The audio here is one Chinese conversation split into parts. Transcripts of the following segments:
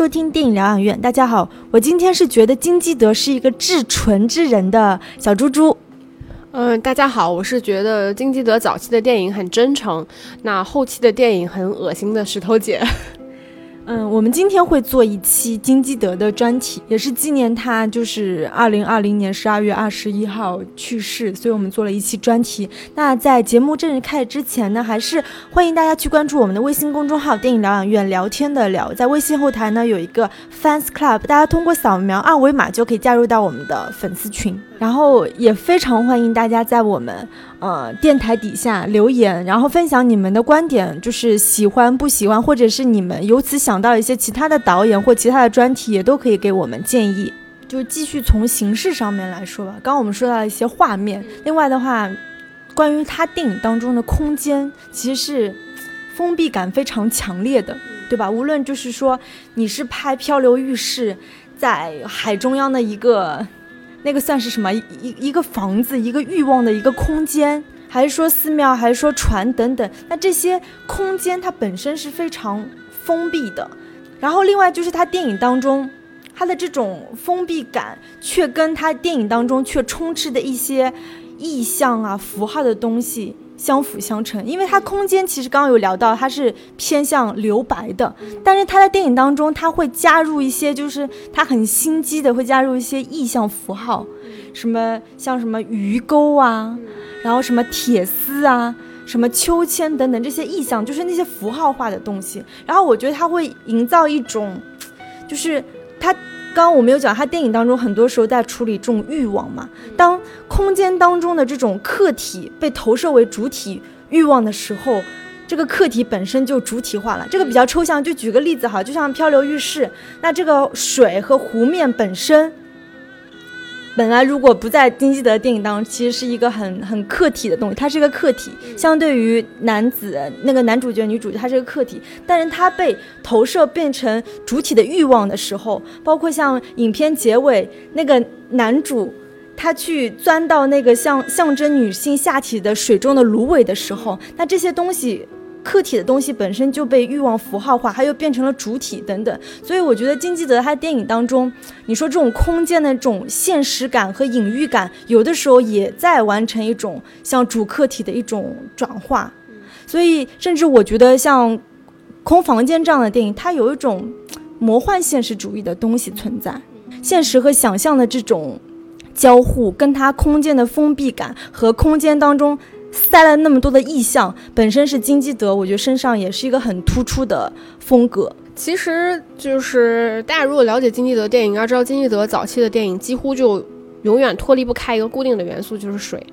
收听电影疗养院。大家好，我今天是觉得金基德是一个至纯之人的小猪猪。嗯，大家好，我是觉得金基德早期的电影很真诚，那后期的电影很恶心的石头姐。嗯，我们今天会做一期金基德的专题，也是纪念他就是二零二零年十二月二十一号去世，所以我们做了一期专题。那在节目正式开始之前呢，还是欢迎大家去关注我们的微信公众号“电影疗养院”，聊天的聊，在微信后台呢有一个 fans club，大家通过扫描二维码就可以加入到我们的粉丝群。然后也非常欢迎大家在我们呃电台底下留言，然后分享你们的观点，就是喜欢不喜欢，或者是你们由此想到一些其他的导演或其他的专题，也都可以给我们建议。就继续从形式上面来说吧，刚刚我们说到一些画面，另外的话，关于他电影当中的空间，其实是封闭感非常强烈的，对吧？无论就是说你是拍漂流浴室，在海中央的一个。那个算是什么？一一个房子，一个欲望的一个空间，还是说寺庙，还是说船等等？那这些空间它本身是非常封闭的。然后另外就是他电影当中，他的这种封闭感，却跟他电影当中却充斥的一些意象啊、符号的东西。相辅相成，因为它空间其实刚刚有聊到，它是偏向留白的，但是他在电影当中，他会加入一些，就是他很心机的，会加入一些意象符号，什么像什么鱼钩啊，然后什么铁丝啊，什么秋千等等这些意象，就是那些符号化的东西，然后我觉得他会营造一种，就是他。刚刚我没有讲，他电影当中很多时候在处理这种欲望嘛。当空间当中的这种客体被投射为主体欲望的时候，这个客体本身就主体化了。这个比较抽象，就举个例子哈，就像漂流浴室，那这个水和湖面本身。本来如果不在金基德电影当中，其实是一个很很客体的东西，它是一个客体。相对于男子那个男主角、女主角，它是个客体。但是它被投射变成主体的欲望的时候，包括像影片结尾那个男主，他去钻到那个象象征女性下体的水中的芦苇的时候，那这些东西。客体的东西本身就被欲望符号化，它又变成了主体等等，所以我觉得金基德他电影当中，你说这种空间的这种现实感和隐喻感，有的时候也在完成一种像主客体的一种转化，所以甚至我觉得像《空房间》这样的电影，它有一种魔幻现实主义的东西存在，现实和想象的这种交互，跟它空间的封闭感和空间当中。塞了那么多的意象，本身是金基德，我觉得身上也是一个很突出的风格。其实就是大家如果了解金基德电影，要知道金基德早期的电影几乎就永远脱离不开一个固定的元素，就是水。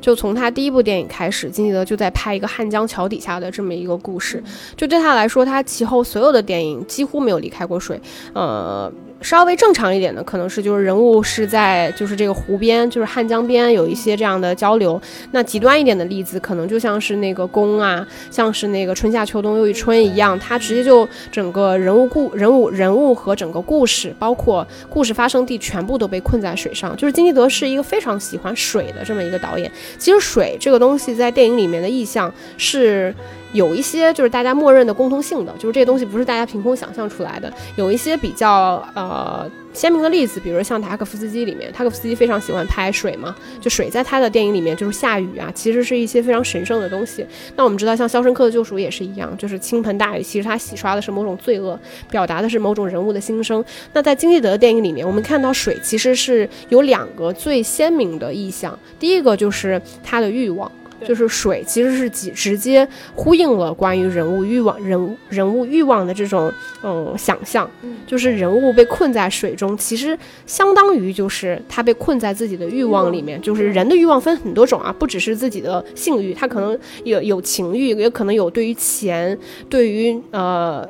就从他第一部电影开始，金基德就在拍一个汉江桥底下的这么一个故事。就对他来说，他其后所有的电影几乎没有离开过水。呃。稍微正常一点的，可能是就是人物是在就是这个湖边，就是汉江边有一些这样的交流。那极端一点的例子，可能就像是那个宫啊，像是那个春夏秋冬又一春一样，它直接就整个人物故人物人物和整个故事，包括故事发生地，全部都被困在水上。就是金基德是一个非常喜欢水的这么一个导演。其实水这个东西在电影里面的意象是。有一些就是大家默认的共通性的，就是这些东西不是大家凭空想象出来的。有一些比较呃呃鲜明的例子，比如像塔可夫斯基里面，塔可夫斯基非常喜欢拍水嘛，就水在他的电影里面就是下雨啊，其实是一些非常神圣的东西。那我们知道，像《肖申克的救赎》也是一样，就是倾盆大雨，其实它洗刷的是某种罪恶，表达的是某种人物的心声。那在金基德的电影里面，我们看到水其实是有两个最鲜明的意象，第一个就是他的欲望。就是水其实是直直接呼应了关于人物欲望、人人物欲望的这种嗯想象，就是人物被困在水中，其实相当于就是他被困在自己的欲望里面。就是人的欲望分很多种啊，不只是自己的性欲，他可能有有情欲，也可能有对于钱、对于呃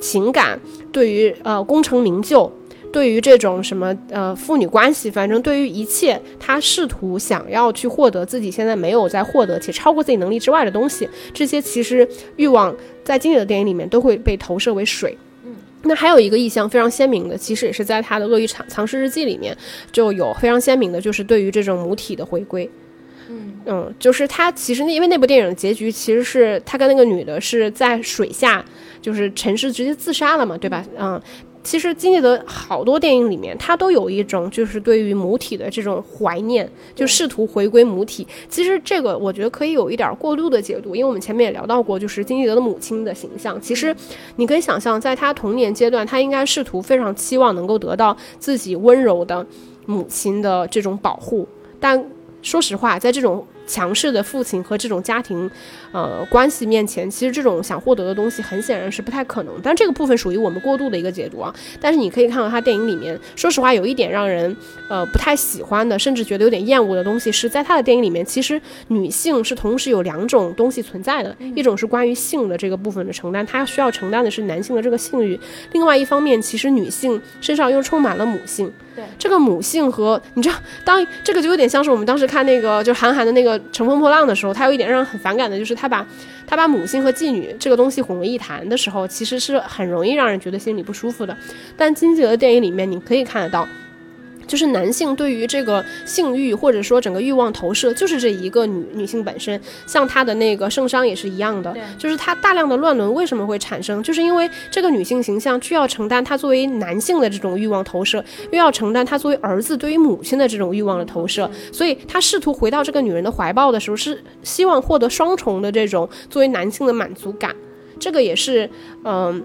情感、对于呃功成名就。对于这种什么呃父女关系，反正对于一切，他试图想要去获得自己现在没有在获得且超过自己能力之外的东西，这些其实欲望在经典的电影里面都会被投射为水。嗯，那还有一个意象非常鲜明的，其实也是在他的《鳄鱼藏藏尸日记》里面就有非常鲜明的，就是对于这种母体的回归。嗯嗯，就是他其实那因为那部电影的结局其实是他跟那个女的是在水下，就是陈尸直接自杀了嘛，对吧？嗯。其实金基德好多电影里面，他都有一种就是对于母体的这种怀念，就试图回归母体。其实这个我觉得可以有一点过度的解读，因为我们前面也聊到过，就是金基德的母亲的形象。其实你可以想象，在他童年阶段，他应该试图非常期望能够得到自己温柔的母亲的这种保护，但说实话，在这种强势的父亲和这种家庭，呃，关系面前，其实这种想获得的东西，很显然是不太可能。但这个部分属于我们过度的一个解读啊。但是你可以看到，他电影里面，说实话，有一点让人呃不太喜欢的，甚至觉得有点厌恶的东西，是在他的电影里面，其实女性是同时有两种东西存在的，一种是关于性的这个部分的承担，她需要承担的是男性的这个性欲；另外一方面，其实女性身上又充满了母性。对，这个母性和你知道，当这个就有点像是我们当时看那个就韩寒的那个。乘风破浪的时候，他有一点让人很反感的，就是他把他把母性和妓女这个东西混为一谈的时候，其实是很容易让人觉得心里不舒服的。但金姐的电影里面，你可以看得到。就是男性对于这个性欲或者说整个欲望投射，就是这一个女女性本身，像她的那个圣伤也是一样的，就是她大量的乱伦为什么会产生，就是因为这个女性形象既要承担她作为男性的这种欲望投射，又要承担她作为儿子对于母亲的这种欲望的投射，所以她试图回到这个女人的怀抱的时候，是希望获得双重的这种作为男性的满足感，这个也是嗯，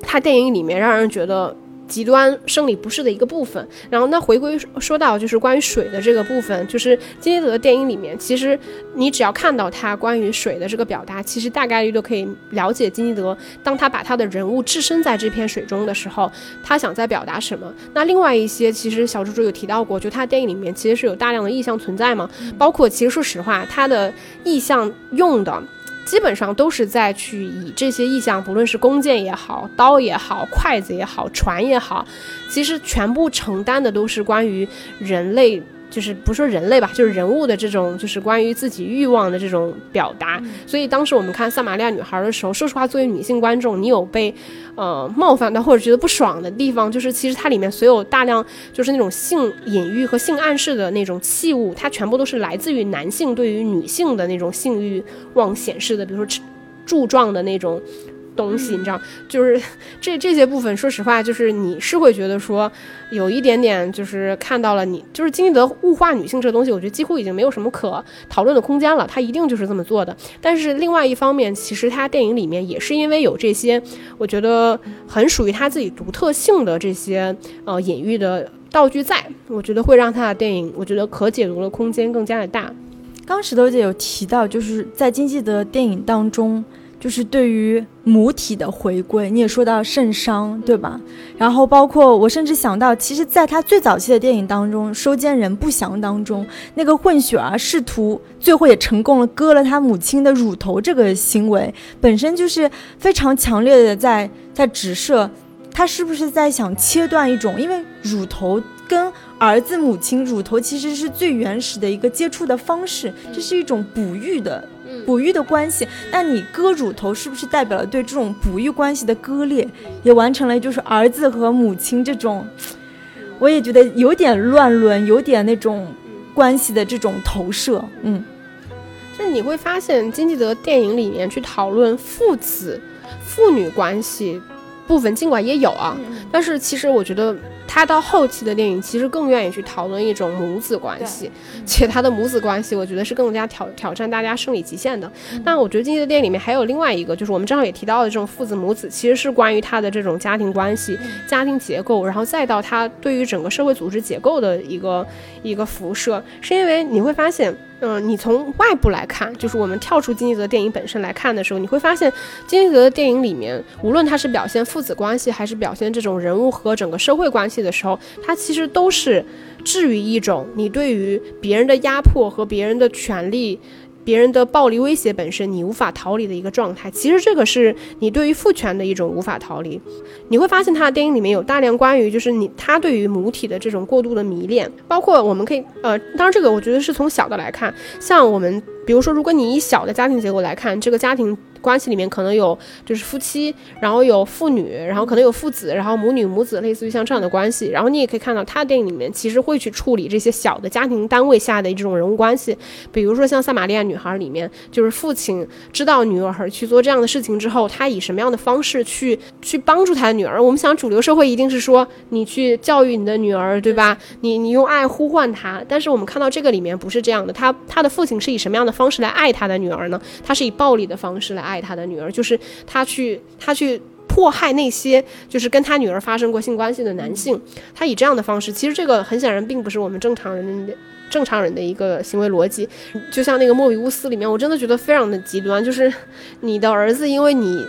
她电影里面让人觉得。极端生理不适的一个部分，然后那回归说到就是关于水的这个部分，就是金基德的电影里面，其实你只要看到他关于水的这个表达，其实大概率都可以了解金基德当他把他的人物置身在这片水中的时候，他想在表达什么。那另外一些，其实小猪猪有提到过，就他电影里面其实是有大量的意象存在嘛，包括其实说实话，他的意象用的。基本上都是在去以这些意象，不论是弓箭也好，刀也好，筷子也好，船也好，其实全部承担的都是关于人类。就是不说人类吧，就是人物的这种，就是关于自己欲望的这种表达。所以当时我们看《撒玛利亚女孩》的时候，说实话，作为女性观众，你有被呃冒犯到或者觉得不爽的地方，就是其实它里面所有大量就是那种性隐喻和性暗示的那种器物，它全部都是来自于男性对于女性的那种性欲望显示的，比如说柱状的那种。东西，你知道，就是 这这些部分，说实话，就是你是会觉得说，有一点点，就是看到了你，就是金基德物化女性这个东西，我觉得几乎已经没有什么可讨论的空间了，他一定就是这么做的。但是另外一方面，其实他电影里面也是因为有这些，我觉得很属于他自己独特性的这些呃隐喻的道具在，我觉得会让他的电影，我觉得可解读的空间更加的大。刚石头姐有提到，就是在金基德电影当中。就是对于母体的回归，你也说到圣伤，对吧？然后包括我甚至想到，其实在他最早期的电影当中，《收监人不详》当中，那个混血儿试图最后也成功了，割了他母亲的乳头，这个行为本身就是非常强烈的在在直射，他是不是在想切断一种，因为乳头跟儿子母亲乳头其实是最原始的一个接触的方式，这是一种哺育的。哺育的关系，那你割乳头是不是代表了对这种哺育关系的割裂，也完成了就是儿子和母亲这种，我也觉得有点乱伦，有点那种关系的这种投射。嗯，就是你会发现金基德电影里面去讨论父子、父女关系部分，尽管也有啊，但是其实我觉得。他到后期的电影，其实更愿意去讨论一种母子关系，且他的母子关系，我觉得是更加挑挑战大家生理极限的。那我觉得《经济的电影》里面还有另外一个，就是我们正好也提到的这种父子母子，其实是关于他的这种家庭关系、家庭结构，然后再到他对于整个社会组织结构的一个一个辐射，是因为你会发现。嗯，你从外部来看，就是我们跳出金基德电影本身来看的时候，你会发现金基德的电影里面，无论他是表现父子关系，还是表现这种人物和整个社会关系的时候，他其实都是置于一种你对于别人的压迫和别人的权利。别人的暴力威胁本身，你无法逃离的一个状态。其实这个是你对于父权的一种无法逃离。你会发现他的电影里面有大量关于就是你他对于母体的这种过度的迷恋，包括我们可以呃，当然这个我觉得是从小的来看，像我们比如说，如果你以小的家庭结构来看，这个家庭。关系里面可能有就是夫妻，然后有父女，然后可能有父子，然后母女母子，类似于像这样的关系。然后你也可以看到他的电影里面其实会去处理这些小的家庭单位下的这种人物关系，比如说像《撒玛利亚女孩》里面，就是父亲知道女儿去做这样的事情之后，他以什么样的方式去去帮助他的女儿？我们想主流社会一定是说你去教育你的女儿，对吧？你你用爱呼唤她，但是我们看到这个里面不是这样的，他他的父亲是以什么样的方式来爱他的女儿呢？他是以暴力的方式来爱他的女儿，就是他去他去迫害那些就是跟他女儿发生过性关系的男性，他以这样的方式，其实这个很显然并不是我们正常人的正常人的一个行为逻辑。就像那个莫比乌斯里面，我真的觉得非常的极端，就是你的儿子因为你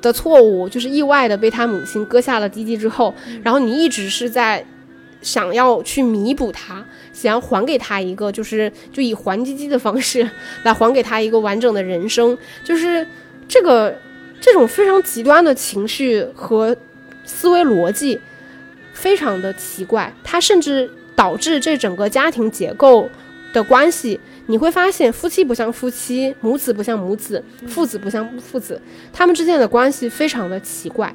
的错误，就是意外的被他母亲割下了鸡鸡之后，然后你一直是在。想要去弥补他，想要还给他一个，就是就以还击击的方式来还给他一个完整的人生，就是这个这种非常极端的情绪和思维逻辑，非常的奇怪。他甚至导致这整个家庭结构的关系，你会发现夫妻不像夫妻，母子不像母子，父子不像父子，他们之间的关系非常的奇怪。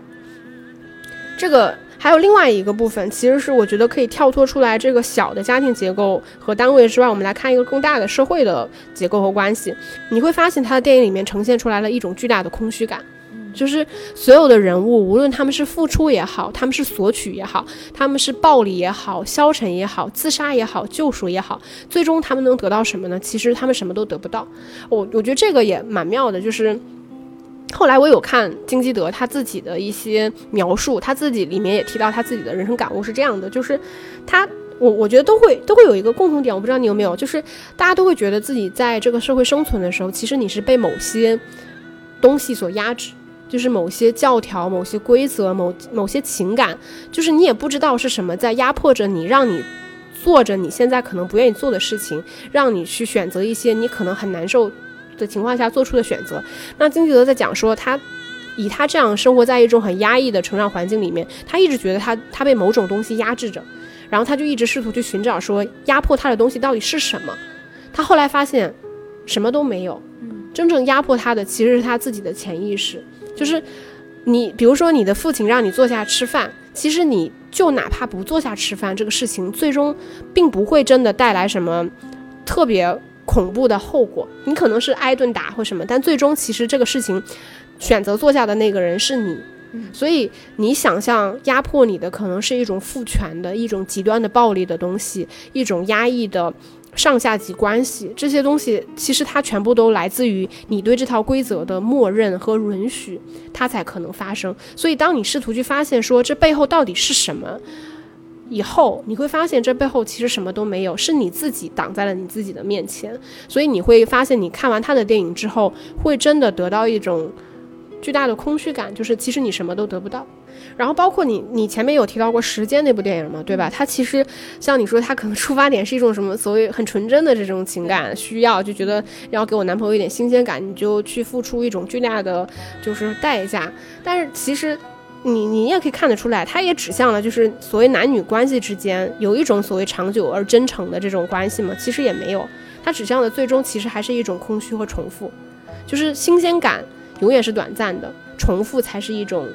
这个。还有另外一个部分，其实是我觉得可以跳脱出来这个小的家庭结构和单位之外，我们来看一个更大的社会的结构和关系。你会发现他的电影里面呈现出来了一种巨大的空虚感，就是所有的人物，无论他们是付出也好，他们是索取也好，他们是暴力也好，消沉也好，自杀也好，救赎也好，最终他们能得到什么呢？其实他们什么都得不到。我我觉得这个也蛮妙的，就是。后来我有看金基德他自己的一些描述，他自己里面也提到他自己的人生感悟是这样的，就是他我我觉得都会都会有一个共同点，我不知道你有没有，就是大家都会觉得自己在这个社会生存的时候，其实你是被某些东西所压制，就是某些教条、某些规则、某某些情感，就是你也不知道是什么在压迫着你，让你做着你现在可能不愿意做的事情，让你去选择一些你可能很难受。的情况下做出的选择，那金基德在讲说，他以他这样生活在一种很压抑的成长环境里面，他一直觉得他他被某种东西压制着，然后他就一直试图去寻找说压迫他的东西到底是什么。他后来发现什么都没有，真正压迫他的其实是他自己的潜意识。就是你比如说你的父亲让你坐下吃饭，其实你就哪怕不坐下吃饭，这个事情最终并不会真的带来什么特别。恐怖的后果，你可能是挨顿打或什么，但最终其实这个事情，选择坐下的那个人是你，所以你想象压迫你的可能是一种父权的一种极端的暴力的东西，一种压抑的上下级关系，这些东西其实它全部都来自于你对这套规则的默认和允许，它才可能发生。所以当你试图去发现说这背后到底是什么。以后你会发现，这背后其实什么都没有，是你自己挡在了你自己的面前。所以你会发现，你看完他的电影之后，会真的得到一种巨大的空虚感，就是其实你什么都得不到。然后包括你，你前面有提到过《时间》那部电影嘛，对吧？它其实像你说，它可能出发点是一种什么所谓很纯真的这种情感需要，就觉得要给我男朋友一点新鲜感，你就去付出一种巨大的就是代价。但是其实。你你也可以看得出来，它也指向了就是所谓男女关系之间有一种所谓长久而真诚的这种关系嘛？其实也没有，它指向的最终其实还是一种空虚和重复，就是新鲜感永远是短暂的，重复才是一种。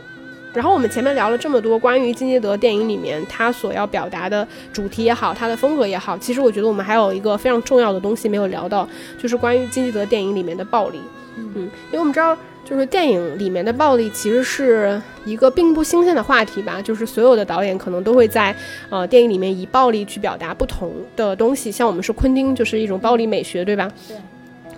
然后我们前面聊了这么多关于金基德电影里面他所要表达的主题也好，他的风格也好，其实我觉得我们还有一个非常重要的东西没有聊到，就是关于金基德电影里面的暴力。嗯，因为我们知道。就是电影里面的暴力其实是一个并不新鲜的话题吧，就是所有的导演可能都会在呃电影里面以暴力去表达不同的东西，像我们是昆汀就是一种暴力美学，对吧？对。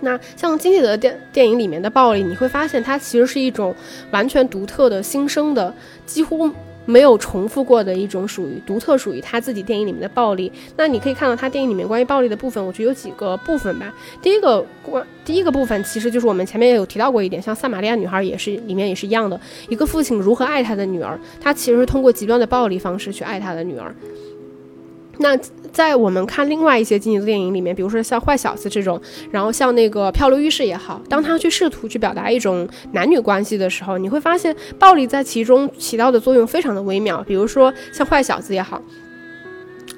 那像金基德电电影里面的暴力，你会发现它其实是一种完全独特的新生的，几乎。没有重复过的一种属于独特属于他自己电影里面的暴力。那你可以看到他电影里面关于暴力的部分，我觉得有几个部分吧。第一个关第一个部分其实就是我们前面也有提到过一点，像撒玛利亚女孩也是里面也是一样的，一个父亲如何爱他的女儿，他其实是通过极端的暴力方式去爱他的女儿。那在我们看另外一些经济电影里面，比如说像坏小子这种，然后像那个漂流浴室也好，当他去试图去表达一种男女关系的时候，你会发现暴力在其中起到的作用非常的微妙。比如说像坏小子也好，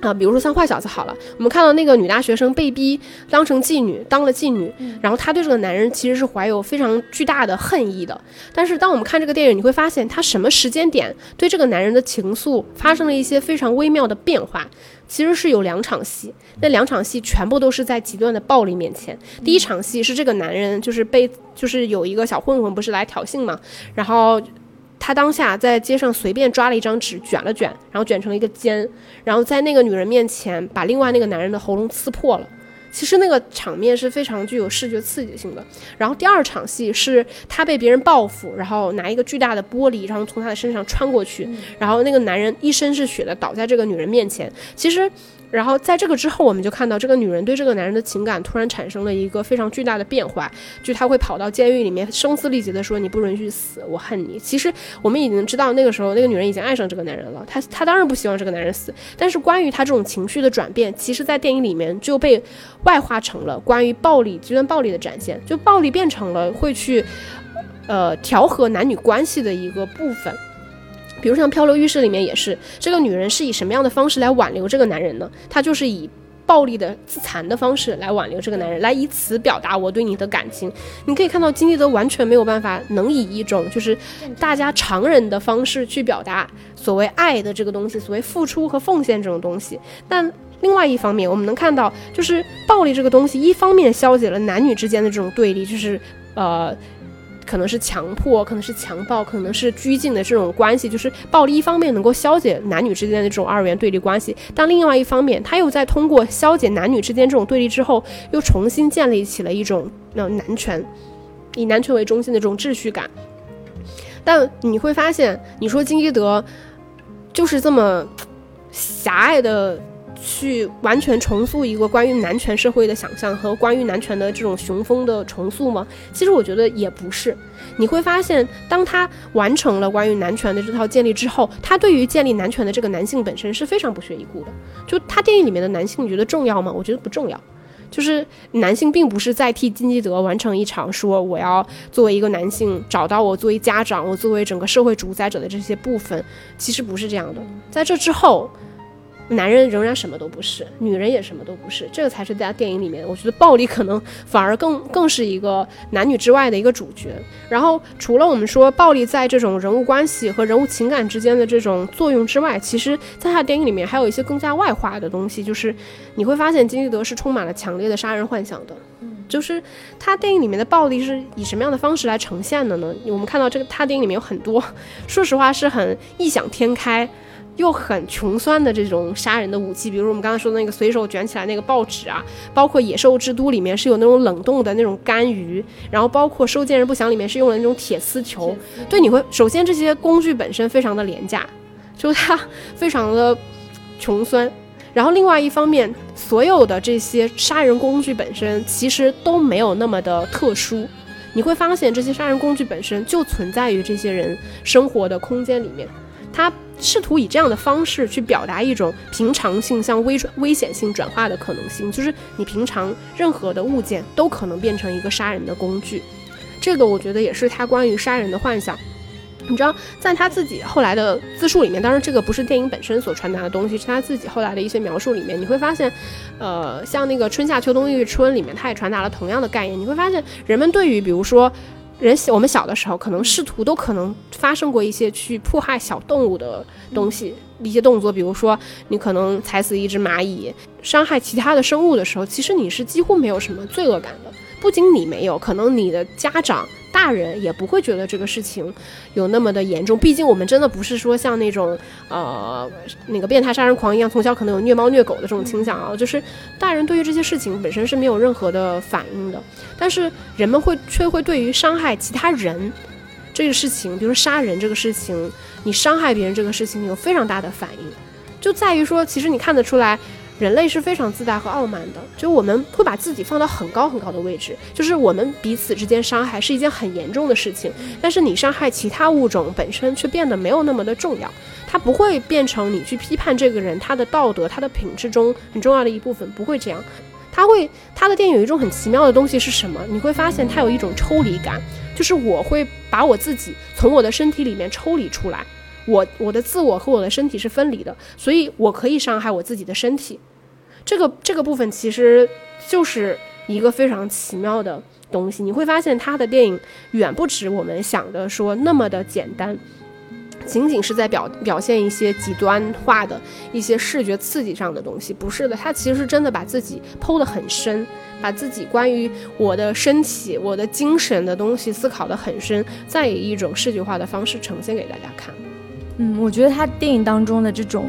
啊，比如说像坏小子好了，我们看到那个女大学生被逼当成妓女，当了妓女，然后她对这个男人其实是怀有非常巨大的恨意的。但是当我们看这个电影，你会发现她什么时间点对这个男人的情愫发生了一些非常微妙的变化。其实是有两场戏，那两场戏全部都是在极端的暴力面前。第一场戏是这个男人就是被就是有一个小混混不是来挑衅嘛，然后。他当下在街上随便抓了一张纸，卷了卷，然后卷成了一个尖，然后在那个女人面前把另外那个男人的喉咙刺破了。其实那个场面是非常具有视觉刺激性的。然后第二场戏是他被别人报复，然后拿一个巨大的玻璃，然后从他的身上穿过去，然后那个男人一身是血的倒在这个女人面前。其实。然后在这个之后，我们就看到这个女人对这个男人的情感突然产生了一个非常巨大的变化，就她会跑到监狱里面声嘶力竭地说：“你不允许死，我恨你。”其实我们已经知道，那个时候那个女人已经爱上这个男人了，她她当然不希望这个男人死。但是关于她这种情绪的转变，其实，在电影里面就被外化成了关于暴力、极端暴力的展现，就暴力变成了会去，呃，调和男女关系的一个部分。比如像《漂流浴室》里面也是，这个女人是以什么样的方式来挽留这个男人呢？她就是以暴力的自残的方式来挽留这个男人，来以此表达我对你的感情。你可以看到金基德完全没有办法能以一种就是大家常人的方式去表达所谓爱的这个东西，所谓付出和奉献这种东西。但另外一方面，我们能看到就是暴力这个东西，一方面消解了男女之间的这种对立，就是呃。可能是强迫，可能是强暴，可能是拘禁的这种关系，就是暴力。一方面能够消解男女之间的这种二元对立关系，但另外一方面，他又在通过消解男女之间这种对立之后，又重新建立起了一种那男权，以男权为中心的这种秩序感。但你会发现，你说金基德就是这么狭隘的。去完全重塑一个关于男权社会的想象和关于男权的这种雄风的重塑吗？其实我觉得也不是。你会发现，当他完成了关于男权的这套建立之后，他对于建立男权的这个男性本身是非常不屑一顾的。就他电影里面的男性，你觉得重要吗？我觉得不重要。就是男性并不是在替金基德完成一场说我要作为一个男性找到我作为家长，我作为整个社会主宰者的这些部分，其实不是这样的。在这之后。男人仍然什么都不是，女人也什么都不是，这个才是在电影里面，我觉得暴力可能反而更更是一个男女之外的一个主角。然后除了我们说暴力在这种人物关系和人物情感之间的这种作用之外，其实在他电影里面还有一些更加外化的东西，就是你会发现金基德是充满了强烈的杀人幻想的。就是他电影里面的暴力是以什么样的方式来呈现的呢？我们看到这个他电影里面有很多，说实话是很异想天开。又很穷酸的这种杀人的武器，比如我们刚才说的那个随手卷起来那个报纸啊，包括《野兽之都》里面是有那种冷冻的那种干鱼，然后包括《收件人不详》里面是用了那种铁丝球。对，你会首先这些工具本身非常的廉价，就它非常的穷酸。然后另外一方面，所有的这些杀人工具本身其实都没有那么的特殊。你会发现这些杀人工具本身就存在于这些人生活的空间里面，他。试图以这样的方式去表达一种平常性向危危险性转化的可能性，就是你平常任何的物件都可能变成一个杀人的工具。这个我觉得也是他关于杀人的幻想。你知道，在他自己后来的自述里面，当然这个不是电影本身所传达的东西，是他自己后来的一些描述里面，你会发现，呃，像那个春夏秋冬月春里面，他也传达了同样的概念。你会发现，人们对于比如说。人小，我们小的时候可能试图都可能发生过一些去迫害小动物的东西，一些动作，比如说你可能踩死一只蚂蚁，伤害其他的生物的时候，其实你是几乎没有什么罪恶感的。不仅你没有，可能你的家长。大人也不会觉得这个事情有那么的严重，毕竟我们真的不是说像那种呃那个变态杀人狂一样，从小可能有虐猫虐狗的这种倾向啊。就是大人对于这些事情本身是没有任何的反应的，但是人们会却会对于伤害其他人这个事情，比如杀人这个事情，你伤害别人这个事情有非常大的反应，就在于说，其实你看得出来。人类是非常自大和傲慢的，就我们会把自己放到很高很高的位置，就是我们彼此之间伤害是一件很严重的事情，但是你伤害其他物种本身却变得没有那么的重要，它不会变成你去批判这个人他的道德他的品质中很重要的一部分，不会这样，他会他的电影有一种很奇妙的东西是什么？你会发现他有一种抽离感，就是我会把我自己从我的身体里面抽离出来。我我的自我和我的身体是分离的，所以我可以伤害我自己的身体。这个这个部分其实就是一个非常奇妙的东西。你会发现他的电影远不止我们想的说那么的简单。仅仅是在表表现一些极端化的一些视觉刺激上的东西，不是的，他其实真的把自己剖得很深，把自己关于我的身体、我的精神的东西思考得很深，再以一种视觉化的方式呈现给大家看。嗯，我觉得他电影当中的这种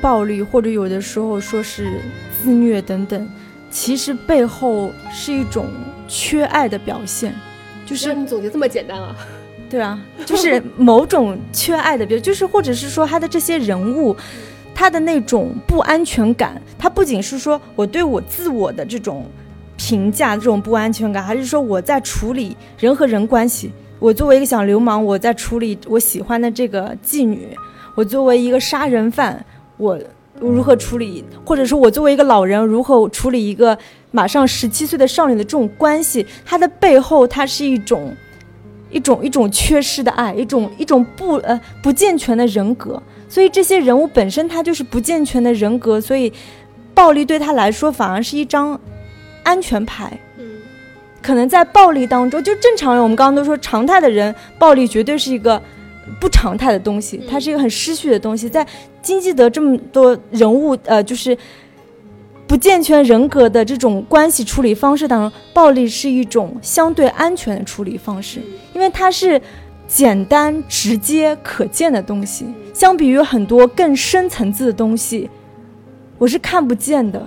暴力，或者有的时候说是自虐等等，其实背后是一种缺爱的表现，就是你总结这么简单啊。对啊，就是某种缺爱的，比如就是或者是说他的这些人物，他的那种不安全感，他不仅是说我对我自我的这种评价这种不安全感，还是说我在处理人和人关系。我作为一个小流氓，我在处理我喜欢的这个妓女；我作为一个杀人犯，我如何处理？或者说我作为一个老人，如何处理一个马上十七岁的少女的这种关系？它的背后，它是一种。一种一种缺失的爱，一种一种不呃不健全的人格，所以这些人物本身他就是不健全的人格，所以暴力对他来说反而是一张安全牌。嗯，可能在暴力当中，就正常人我们刚刚都说常态的人，暴力绝对是一个不常态的东西，它是一个很失序的东西。在金基德这么多人物呃就是。不健全人格的这种关系处理方式当中，暴力是一种相对安全的处理方式，因为它是简单、直接、可见的东西。相比于很多更深层次的东西，我是看不见的，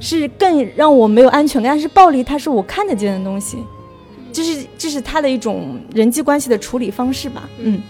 是更让我没有安全感。但是暴力，它是我看得见的东西，这是这是他的一种人际关系的处理方式吧。嗯，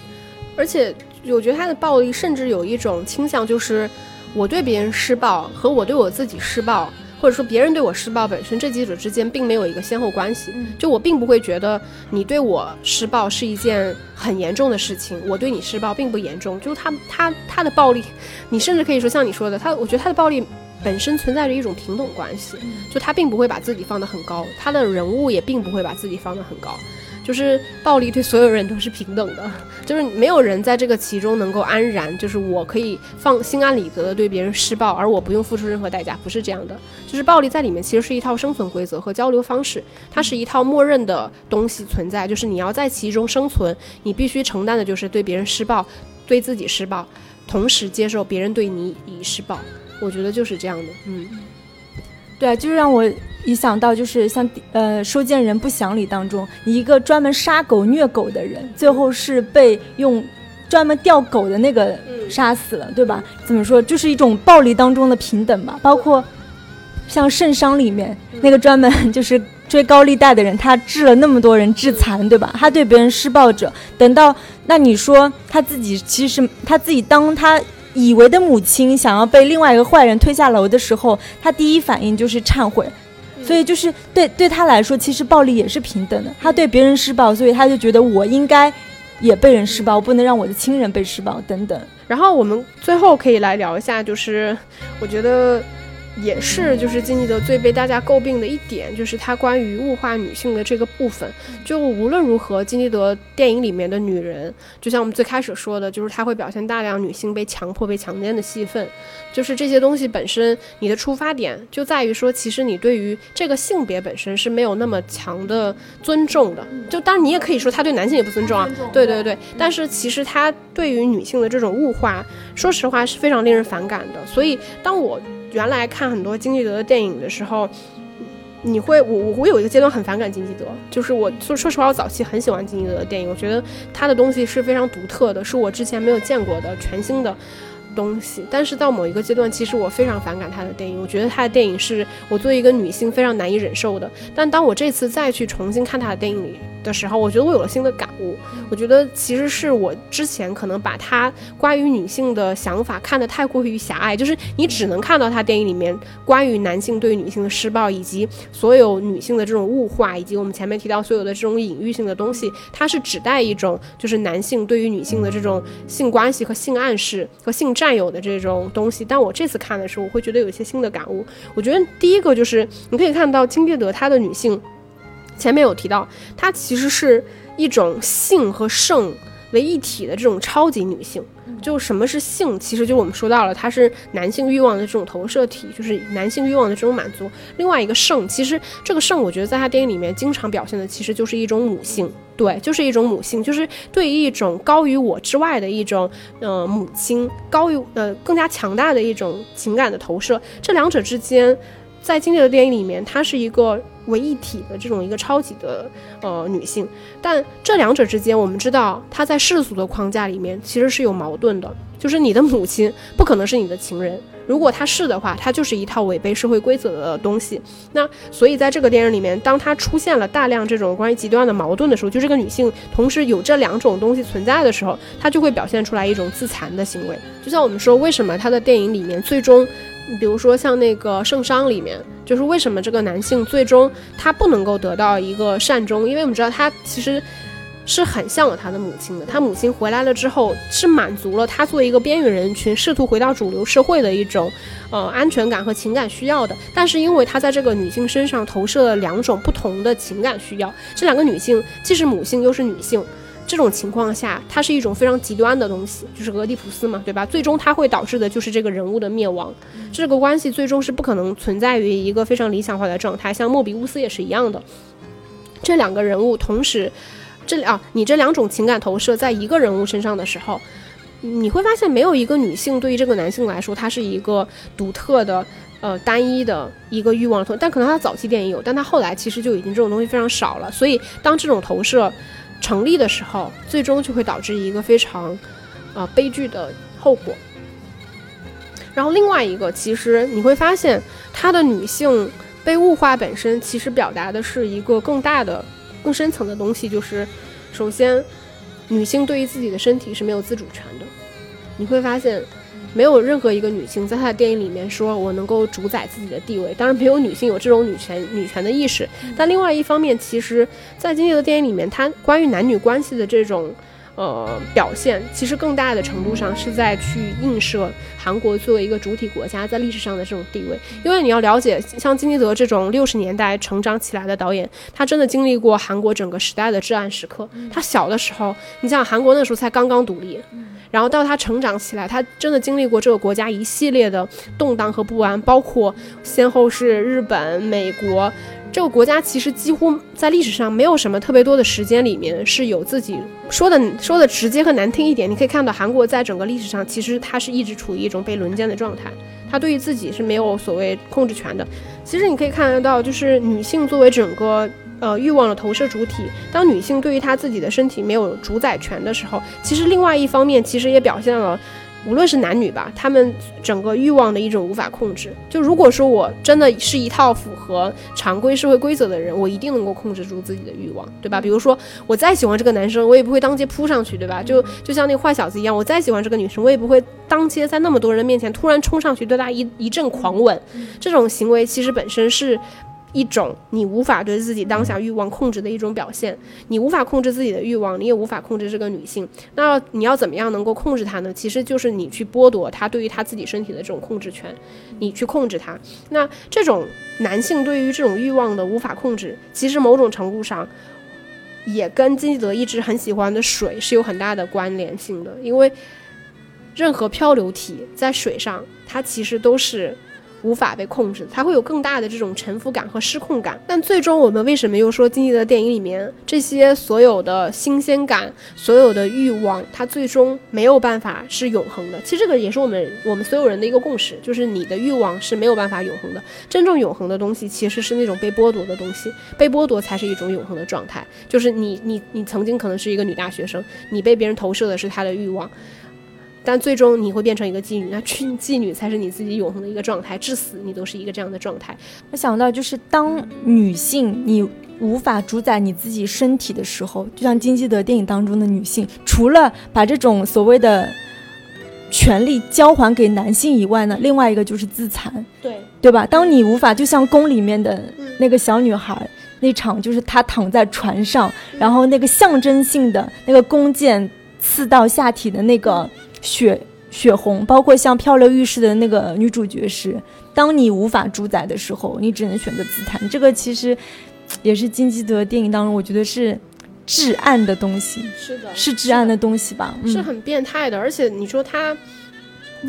而且我觉得他的暴力甚至有一种倾向，就是。我对别人施暴和我对我自己施暴，或者说别人对我施暴本身，这几者之间并没有一个先后关系。就我并不会觉得你对我施暴是一件很严重的事情，我对你施暴并不严重。就是他他他的暴力，你甚至可以说像你说的，他我觉得他的暴力本身存在着一种平等关系，就他并不会把自己放得很高，他的人物也并不会把自己放得很高。就是暴力对所有人都是平等的，就是没有人在这个其中能够安然。就是我可以放心安理得的对别人施暴，而我不用付出任何代价，不是这样的。就是暴力在里面其实是一套生存规则和交流方式，它是一套默认的东西存在。就是你要在其中生存，你必须承担的就是对别人施暴，对自己施暴，同时接受别人对你以施暴。我觉得就是这样的，嗯。对啊，就让我一想到，就是像呃《收件人不祥》里当中，一个专门杀狗虐狗的人，最后是被用专门吊狗的那个杀死了，对吧？怎么说，就是一种暴力当中的平等吧。包括像《圣殇》里面那个专门 就是追高利贷的人，他治了那么多人致残，对吧？他对别人施暴者，等到那你说他自己其实他自己当他。以为的母亲想要被另外一个坏人推下楼的时候，他第一反应就是忏悔，所以就是对对他来说，其实暴力也是平等的。他对别人施暴，所以他就觉得我应该也被人施暴，不能让我的亲人被施暴等等。然后我们最后可以来聊一下，就是我觉得。也是，就是金基德最被大家诟病的一点，就是他关于物化女性的这个部分。就无论如何，金基德电影里面的女人，就像我们最开始说的，就是他会表现大量女性被强迫、被强奸的戏份。就是这些东西本身，你的出发点就在于说，其实你对于这个性别本身是没有那么强的尊重的。就当然你也可以说他对男性也不尊重啊，对对对。但是其实他对于女性的这种物化，说实话是非常令人反感的。所以当我。原来看很多金基德的电影的时候，你会我我我有一个阶段很反感金基德，就是我说说实话，我早期很喜欢金基德的电影，我觉得他的东西是非常独特的，是我之前没有见过的全新的。东西。但是到某一个阶段，其实我非常反感他的电影，我觉得他的电影是我作为一个女性非常难以忍受的。但当我这次再去重新看他的电影里，的时候，我觉得我有了新的感悟。我觉得其实是我之前可能把他关于女性的想法看得太过于狭隘，就是你只能看到他电影里面关于男性对女性的施暴，以及所有女性的这种物化，以及我们前面提到所有的这种隐喻性的东西，它是指代一种就是男性对于女性的这种性关系和性暗示和性占有的这种东西。但我这次看的时候，我会觉得有一些新的感悟。我觉得第一个就是你可以看到金基德她的女性。前面有提到，她其实是一种性和圣为一体的这种超级女性。就什么是性，其实就我们说到了，它是男性欲望的这种投射体，就是男性欲望的这种满足。另外一个圣，其实这个圣，我觉得在他电影里面经常表现的，其实就是一种母性，对，就是一种母性，就是对于一种高于我之外的一种，呃，母亲，高于呃更加强大的一种情感的投射。这两者之间，在经典的电影里面，它是一个。为一体的这种一个超级的呃女性，但这两者之间，我们知道她在世俗的框架里面其实是有矛盾的，就是你的母亲不可能是你的情人，如果她是的话，她就是一套违背社会规则的东西。那所以在这个电影里面，当她出现了大量这种关于极端的矛盾的时候，就这个女性同时有这两种东西存在的时候，她就会表现出来一种自残的行为。就像我们说，为什么她的电影里面最终。比如说像那个圣殇里面，就是为什么这个男性最终他不能够得到一个善终？因为我们知道他其实是很向往他的母亲的。他母亲回来了之后，是满足了他作为一个边缘人群试图回到主流社会的一种呃安全感和情感需要的。但是因为他在这个女性身上投射了两种不同的情感需要，这两个女性既是母性又是女性。这种情况下，它是一种非常极端的东西，就是俄狄浦斯嘛，对吧？最终它会导致的就是这个人物的灭亡。这个关系最终是不可能存在于一个非常理想化的状态。像莫比乌斯也是一样的，这两个人物同时，这啊，你这两种情感投射在一个人物身上的时候，你会发现没有一个女性对于这个男性来说，他是一个独特的、呃单一的一个欲望。但可能他早期电影有，但他后来其实就已经这种东西非常少了。所以当这种投射。成立的时候，最终就会导致一个非常，呃悲剧的后果。然后另外一个，其实你会发现，她的女性被物化本身，其实表达的是一个更大的、更深层的东西，就是首先，女性对于自己的身体是没有自主权的。你会发现。没有任何一个女性在她的电影里面说我能够主宰自己的地位，当然没有女性有这种女权女权的意识。但另外一方面，其实，在金济的电影里面，它关于男女关系的这种。呃，表现其实更大的程度上是在去映射韩国作为一个主体国家在历史上的这种地位。因为你要了解，像金基德这种六十年代成长起来的导演，他真的经历过韩国整个时代的至暗时刻。他小的时候，你想韩国那时候才刚刚独立，然后到他成长起来，他真的经历过这个国家一系列的动荡和不安，包括先后是日本、美国。这个国家其实几乎在历史上没有什么特别多的时间里面是有自己说的说的直接和难听一点，你可以看到韩国在整个历史上其实它是一直处于一种被轮奸的状态，它对于自己是没有所谓控制权的。其实你可以看得到，就是女性作为整个呃欲望的投射主体，当女性对于她自己的身体没有主宰权的时候，其实另外一方面其实也表现了。无论是男女吧，他们整个欲望的一种无法控制。就如果说我真的是一套符合常规社会规则的人，我一定能够控制住自己的欲望，对吧？比如说我再喜欢这个男生，我也不会当街扑上去，对吧？就就像那个坏小子一样，我再喜欢这个女生，我也不会当街在那么多人面前突然冲上去对她一一阵狂吻。这种行为其实本身是。一种你无法对自己当下欲望控制的一种表现，你无法控制自己的欲望，你也无法控制这个女性。那你要怎么样能够控制她呢？其实就是你去剥夺她对于她自己身体的这种控制权，你去控制她。那这种男性对于这种欲望的无法控制，其实某种程度上也跟金基德一直很喜欢的水是有很大的关联性的，因为任何漂流体在水上，它其实都是。无法被控制，它会有更大的这种沉浮感和失控感。但最终，我们为什么又说经济的电影里面这些所有的新鲜感、所有的欲望，它最终没有办法是永恒的？其实这个也是我们我们所有人的一个共识，就是你的欲望是没有办法永恒的。真正永恒的东西其实是那种被剥夺的东西，被剥夺才是一种永恒的状态。就是你你你曾经可能是一个女大学生，你被别人投射的是她的欲望。但最终你会变成一个妓女，那妓妓女才是你自己永恒的一个状态，至死你都是一个这样的状态。我想到就是当女性你无法主宰你自己身体的时候，就像金基德电影当中的女性，除了把这种所谓的权利交还给男性以外呢，另外一个就是自残，对对吧？当你无法，就像宫里面的那个小女孩那场，就是她躺在船上，然后那个象征性的那个弓箭刺到下体的那个。血血红，包括像漂流浴室的那个女主角是，当你无法主宰的时候，你只能选择自残。这个其实也是金基德电影当中，我觉得是至暗的东西，是的，是至暗的东西吧？是很变态的。而且你说他。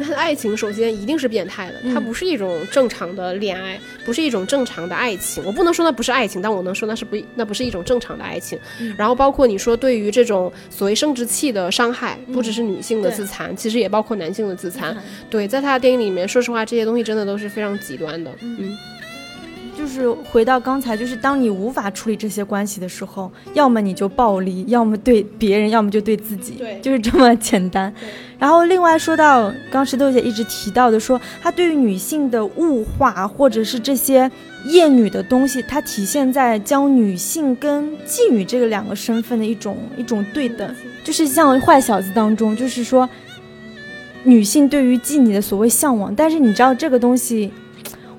他的爱情首先一定是变态的，它不是一种正常的恋爱，不是一种正常的爱情。我不能说那不是爱情，但我能说那是不，那不是一种正常的爱情。然后包括你说对于这种所谓生殖器的伤害，不只是女性的自残，其实也包括男性的自残。对，在他的电影里面，说实话，这些东西真的都是非常极端的。嗯。就是回到刚才，就是当你无法处理这些关系的时候，要么你就暴力，要么对别人，要么就对自己，对，就是这么简单。然后另外说到刚石头姐一直提到的，说她对于女性的物化或者是这些厌女的东西，它体现在将女性跟妓女这个两个身份的一种一种对等，就是像坏小子当中，就是说女性对于妓女的所谓向往，但是你知道这个东西。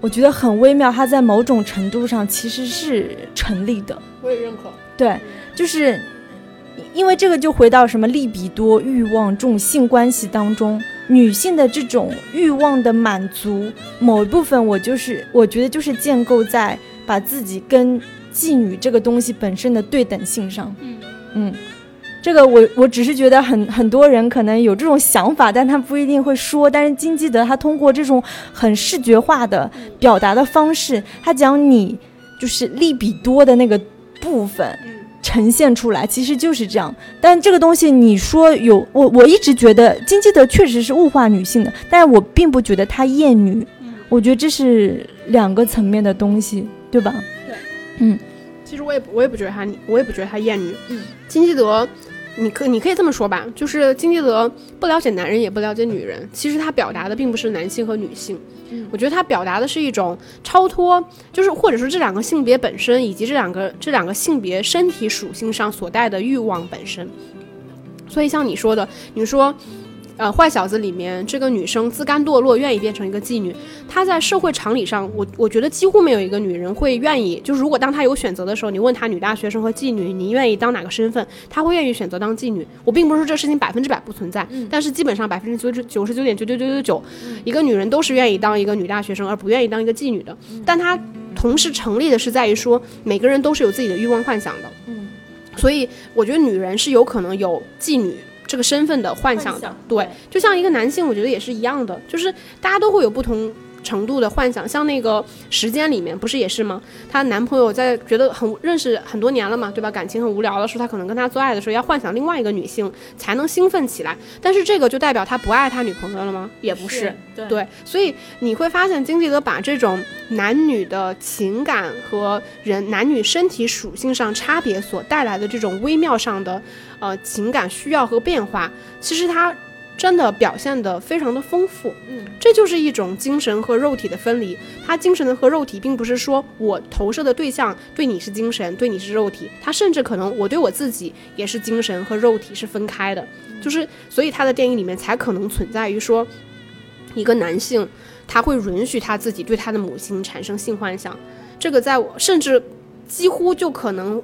我觉得很微妙，它在某种程度上其实是成立的。我也认可。对，就是因为这个就回到什么利比多欲望这种性关系当中，女性的这种欲望的满足，某一部分我就是我觉得就是建构在把自己跟妓女这个东西本身的对等性上。嗯嗯。这个我我只是觉得很很多人可能有这种想法，但他不一定会说。但是金基德他通过这种很视觉化的表达的方式，他讲你就是利比多的那个部分呈现出来，其实就是这样。但这个东西你说有我我一直觉得金基德确实是物化女性的，但是我并不觉得他厌女。我觉得这是两个层面的东西，对吧？对，嗯。其实我也我也不觉得他，我也不觉得他厌女。嗯，金基德，你可你可以这么说吧，就是金基德不了解男人，也不了解女人。其实他表达的并不是男性和女性，我觉得他表达的是一种超脱，就是或者说这两个性别本身，以及这两个这两个性别身体属性上所带的欲望本身。所以像你说的，你说。呃，坏小子里面这个女生自甘堕落，愿意变成一个妓女。她在社会常理上，我我觉得几乎没有一个女人会愿意，就是如果当她有选择的时候，你问她女大学生和妓女，你愿意当哪个身份？她会愿意选择当妓女。我并不是说这事情百分之百不存在，但是基本上百分之九十九十九点九九九九九，一个女人都是愿意当一个女大学生，而不愿意当一个妓女的。但她同时成立的是在于说，每个人都是有自己的欲望幻想的。嗯，所以我觉得女人是有可能有妓女。这个身份的幻想的，对，就像一个男性，我觉得也是一样的，就是大家都会有不同。程度的幻想，像那个时间里面不是也是吗？她男朋友在觉得很认识很多年了嘛，对吧？感情很无聊的时候，他可能跟她做爱的时候要幻想另外一个女性才能兴奋起来。但是这个就代表他不爱他女朋友了吗？也不是，对。所以你会发现，经济德把这种男女的情感和人男女身体属性上差别所带来的这种微妙上的呃情感需要和变化，其实他。真的表现得非常的丰富，嗯，这就是一种精神和肉体的分离。他精神的和肉体，并不是说我投射的对象对你是精神，对你是肉体，他甚至可能我对我自己也是精神和肉体是分开的。就是所以他的电影里面才可能存在于说，一个男性他会允许他自己对他的母亲产生性幻想，这个在我甚至几乎就可能。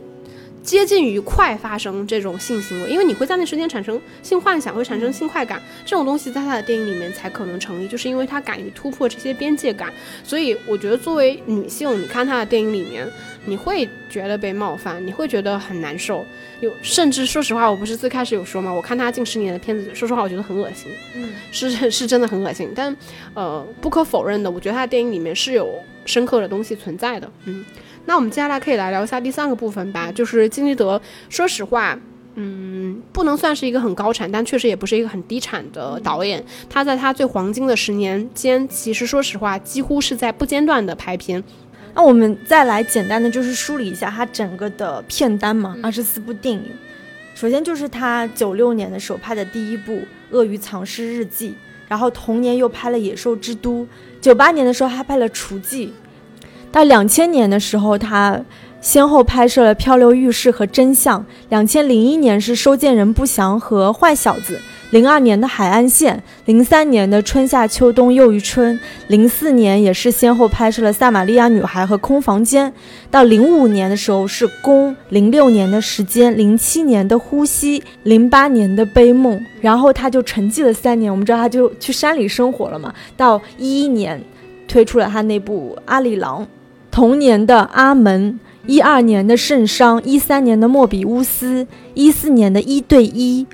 接近于快发生这种性行为，因为你会在那时间产生性幻想，会产生性快感，这种东西在他的电影里面才可能成立，就是因为他敢于突破这些边界感。所以我觉得作为女性，你看他的电影里面，你会觉得被冒犯，你会觉得很难受，有甚至说实话，我不是最开始有说吗？我看他近十年的片子，说实话，我觉得很恶心，嗯，是是真的很恶心。但呃，不可否认的，我觉得他的电影里面是有深刻的东西存在的，嗯。那我们接下来可以来聊一下第三个部分吧，就是金基德。说实话，嗯，不能算是一个很高产，但确实也不是一个很低产的导演。他在他最黄金的十年间，其实说实话，几乎是在不间断的拍片。那我们再来简单的就是梳理一下他整个的片单嘛，二十四部电影。首先就是他九六年的时候拍的第一部《鳄鱼藏尸日记》，然后同年又拍了《野兽之都》，九八年的时候还拍了《厨妓》。到两千年的时候，他先后拍摄了《漂流浴室》和《真相》。两千零一年是《收件人不详》和《坏小子》。零二年的《海岸线》，零三年的《春夏秋冬又一春》，零四年也是先后拍摄了《撒玛利亚女孩》和《空房间》。到零五年的时候是《宫》，零六年的《时间》，零七年的《呼吸》，零八年的《悲梦》。然后他就沉寂了三年，我们知道他就去山里生活了嘛。到一一年推出了他那部《阿里郎》。同年的《阿门》，一二年的《圣殇》，一三年的《莫比乌斯》，一四年的《一对一》，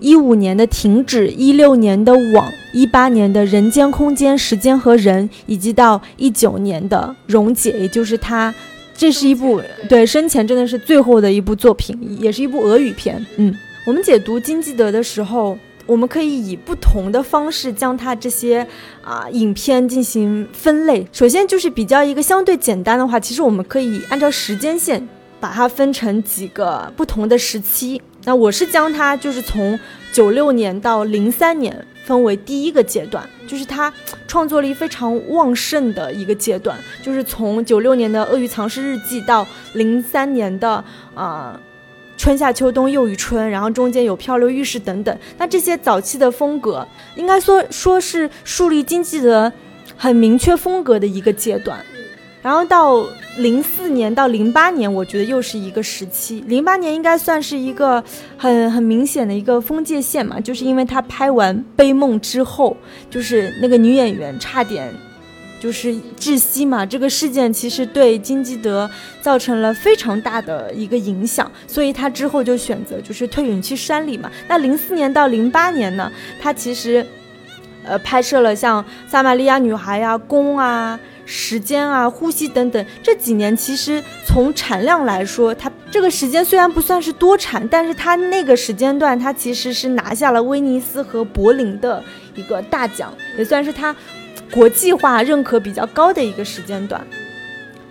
一五年的《停止》，一六年的《网》，一八年的《人间空间时间和人》，以及到一九年的《溶解》，也就是他，这是一部对生前真的是最后的一部作品，也是一部俄语片。嗯，我们解读金基德的时候。我们可以以不同的方式将它这些啊影片进行分类。首先就是比较一个相对简单的话，其实我们可以按照时间线把它分成几个不同的时期。那我是将它就是从九六年到零三年分为第一个阶段，就是他创作力非常旺盛的一个阶段，就是从九六年的《鳄鱼藏尸日记》到零三年的啊。春夏秋冬又一春，然后中间有漂流浴室等等。那这些早期的风格，应该说说是树立经济的很明确风格的一个阶段。然后到零四年到零八年，我觉得又是一个时期。零八年应该算是一个很很明显的一个分界线嘛，就是因为他拍完《悲梦》之后，就是那个女演员差点。就是窒息嘛，这个事件其实对金基德造成了非常大的一个影响，所以他之后就选择就是退隐去山里嘛。那零四年到零八年呢，他其实，呃，拍摄了像《撒玛利亚女孩》呀、《宫》啊、《时间》啊、《呼吸》等等。这几年其实从产量来说，他这个时间虽然不算是多产，但是他那个时间段，他其实是拿下了威尼斯和柏林的一个大奖，也算是他。国际化认可比较高的一个时间段，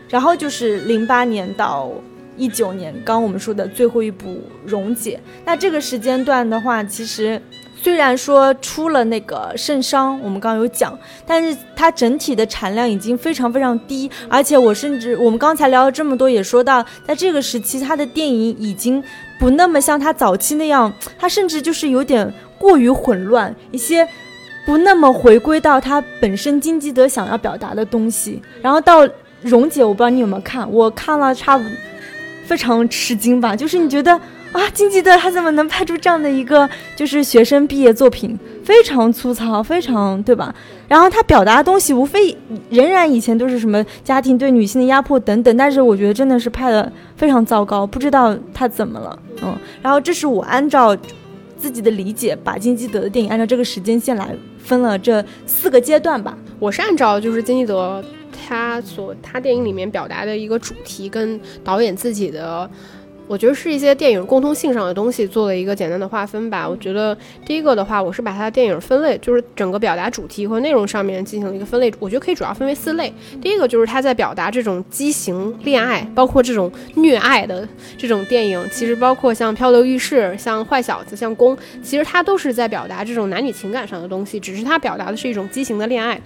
然后就是零八年到一九年，刚我们说的最后一部《溶解》。那这个时间段的话，其实虽然说出了那个圣伤，我们刚刚有讲，但是它整体的产量已经非常非常低，而且我甚至我们刚才聊了这么多，也说到，在这个时期，它的电影已经不那么像它早期那样，它甚至就是有点过于混乱一些。不那么回归到他本身金基德想要表达的东西，然后到溶解，我不知道你有没有看，我看了差不，非常吃惊吧，就是你觉得啊，金基德他怎么能拍出这样的一个就是学生毕业作品，非常粗糙，非常对吧？然后他表达的东西无非仍然以前都是什么家庭对女性的压迫等等，但是我觉得真的是拍的非常糟糕，不知道他怎么了，嗯，然后这是我按照自己的理解，把金基德的电影按照这个时间线来。分了这四个阶段吧，我是按照就是金基德他所他电影里面表达的一个主题跟导演自己的。我觉得是一些电影共通性上的东西做了一个简单的划分吧。我觉得第一个的话，我是把它的电影分类，就是整个表达主题和内容上面进行了一个分类。我觉得可以主要分为四类。第一个就是他在表达这种畸形恋爱，包括这种虐爱的这种电影，其实包括像《漂流浴室》、像《坏小子》、像《宫》，其实它都是在表达这种男女情感上的东西，只是它表达的是一种畸形的恋爱。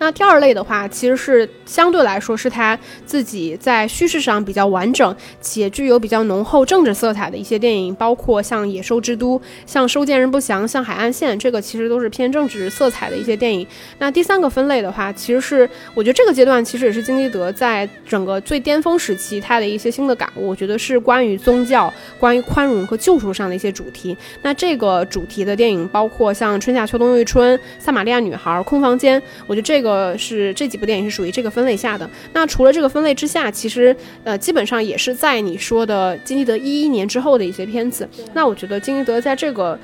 那第二类的话，其实是相对来说是他自己在叙事上比较完整且具有比较浓厚政治色彩的一些电影，包括像《野兽之都》、像《收件人不详》、像《海岸线》，这个其实都是偏政治色彩的一些电影。那第三个分类的话，其实是我觉得这个阶段其实也是金基德在整个最巅峰时期他的一些新的感悟，我觉得是关于宗教、关于宽容和救赎上的一些主题。那这个主题的电影包括像《春夏秋冬又一春》、《撒玛利亚女孩》、《空房间》，我觉得这个。呃，是这几部电影是属于这个分类下的。那除了这个分类之下，其实呃，基本上也是在你说的金基德一一年之后的一些片子。那我觉得金基德在这个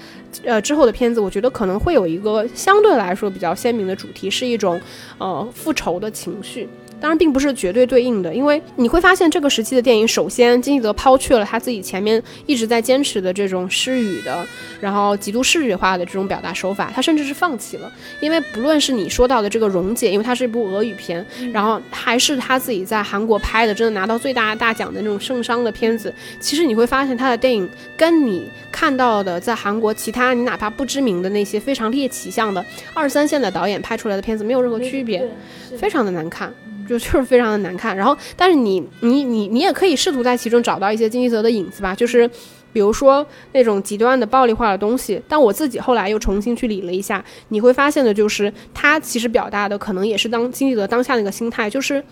呃之后的片子，我觉得可能会有一个相对来说比较鲜明的主题，是一种呃复仇的情绪。当然，并不是绝对对应的，因为你会发现这个时期的电影，首先金基德抛去了他自己前面一直在坚持的这种诗语的，然后极度视觉化的这种表达手法，他甚至是放弃了。因为不论是你说到的这个《溶解》，因为它是一部俄语片，然后还是他自己在韩国拍的，真的拿到最大大奖的那种圣殇的片子，其实你会发现他的电影跟你看到的在韩国其他你哪怕不知名的那些非常猎奇向的二三线的导演拍出来的片子没有任何区别，非常的难看。就 就是非常的难看，然后，但是你你你你也可以试图在其中找到一些金基泽的影子吧，就是比如说那种极端的暴力化的东西。但我自己后来又重新去理了一下，你会发现的就是他其实表达的可能也是当金基泽当下那个心态，就是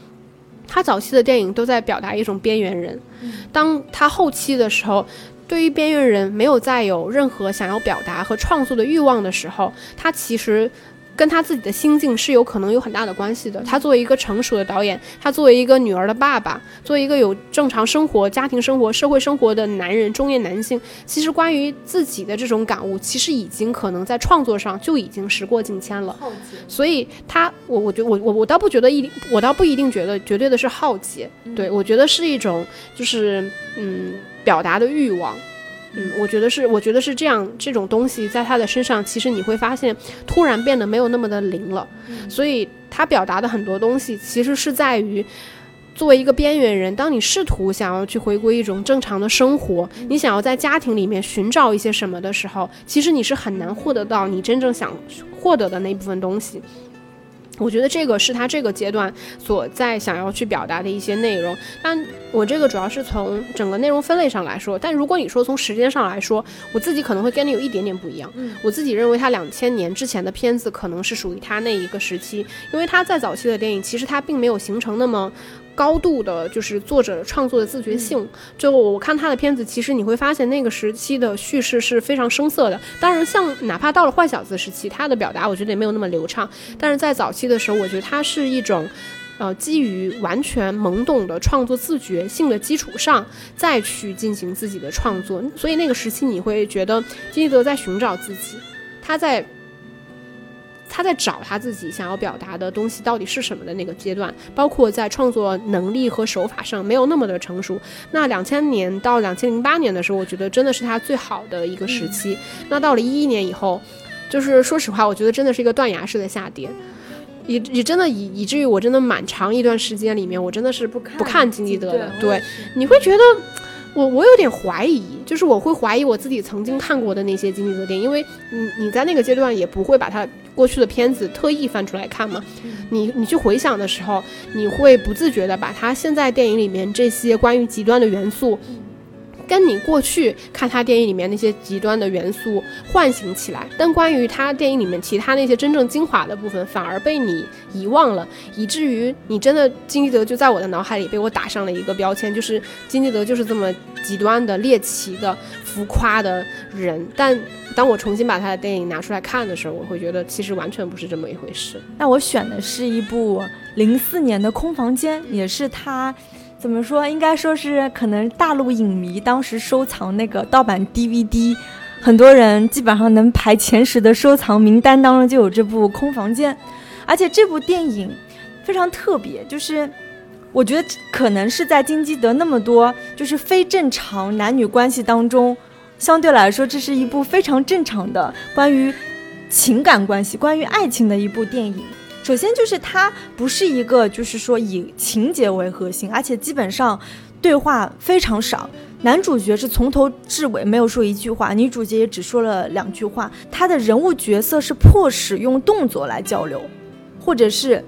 他早期的电影都在表达一种边缘人，当他后期的时候，对于边缘人没有再有任何想要表达和创作的欲望的时候，他其实。跟他自己的心境是有可能有很大的关系的。他作为一个成熟的导演，他作为一个女儿的爸爸，作为一个有正常生活、家庭生活、社会生活的男人，中年男性，其实关于自己的这种感悟，其实已经可能在创作上就已经时过境迁了。所以他，我我觉我我我倒不觉得一定，我倒不一定觉得绝对的是好奇，对我觉得是一种就是嗯表达的欲望。嗯，我觉得是，我觉得是这样，这种东西在他的身上，其实你会发现，突然变得没有那么的灵了。所以他表达的很多东西，其实是在于，作为一个边缘人，当你试图想要去回归一种正常的生活，你想要在家庭里面寻找一些什么的时候，其实你是很难获得到你真正想获得的那部分东西。我觉得这个是他这个阶段所在想要去表达的一些内容，但我这个主要是从整个内容分类上来说。但如果你说从时间上来说，我自己可能会跟你有一点点不一样。嗯，我自己认为他两千年之前的片子可能是属于他那一个时期，因为他在早期的电影其实他并没有形成那么。高度的，就是作者创作的自觉性。就我看他的片子，其实你会发现那个时期的叙事是非常生涩的。当然，像哪怕到了坏小子时期，他的表达我觉得也没有那么流畅。但是在早期的时候，我觉得他是一种，呃，基于完全懵懂的创作自觉性的基础上，再去进行自己的创作。所以那个时期，你会觉得金基德在寻找自己，他在。他在找他自己想要表达的东西到底是什么的那个阶段，包括在创作能力和手法上没有那么的成熟。那两千年到两千零八年的时候，我觉得真的是他最好的一个时期。那到了一一年以后，就是说实话，我觉得真的是一个断崖式的下跌，以以真的以以至于我真的蛮长一段时间里面，我真的是不不看金基德的。对，你会觉得。我我有点怀疑，就是我会怀疑我自己曾经看过的那些金基德电影，因为你你在那个阶段也不会把他过去的片子特意翻出来看嘛，你你去回想的时候，你会不自觉的把他现在电影里面这些关于极端的元素。跟你过去看他电影里面那些极端的元素唤醒起来，但关于他电影里面其他那些真正精华的部分，反而被你遗忘了，以至于你真的金基德就在我的脑海里被我打上了一个标签，就是金基德就是这么极端的猎奇的浮夸的人。但当我重新把他的电影拿出来看的时候，我会觉得其实完全不是这么一回事。那我选的是一部零四年的《空房间》，也是他。怎么说？应该说是可能大陆影迷当时收藏那个盗版 DVD，很多人基本上能排前十的收藏名单当中就有这部《空房间》，而且这部电影非常特别，就是我觉得可能是在金基德那么多就是非正常男女关系当中，相对来说这是一部非常正常的关于情感关系、关于爱情的一部电影。首先就是它不是一个，就是说以情节为核心，而且基本上对话非常少。男主角是从头至尾没有说一句话，女主角也只说了两句话。他的人物角色是迫使用动作来交流，或者是。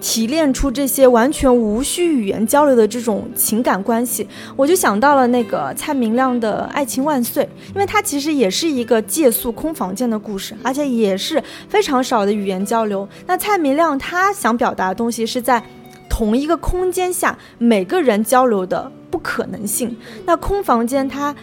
提炼出这些完全无需语言交流的这种情感关系，我就想到了那个蔡明亮的《爱情万岁》，因为它其实也是一个借宿空房间的故事，而且也是非常少的语言交流。那蔡明亮他想表达的东西是在同一个空间下每个人交流的不可能性。那空房间它。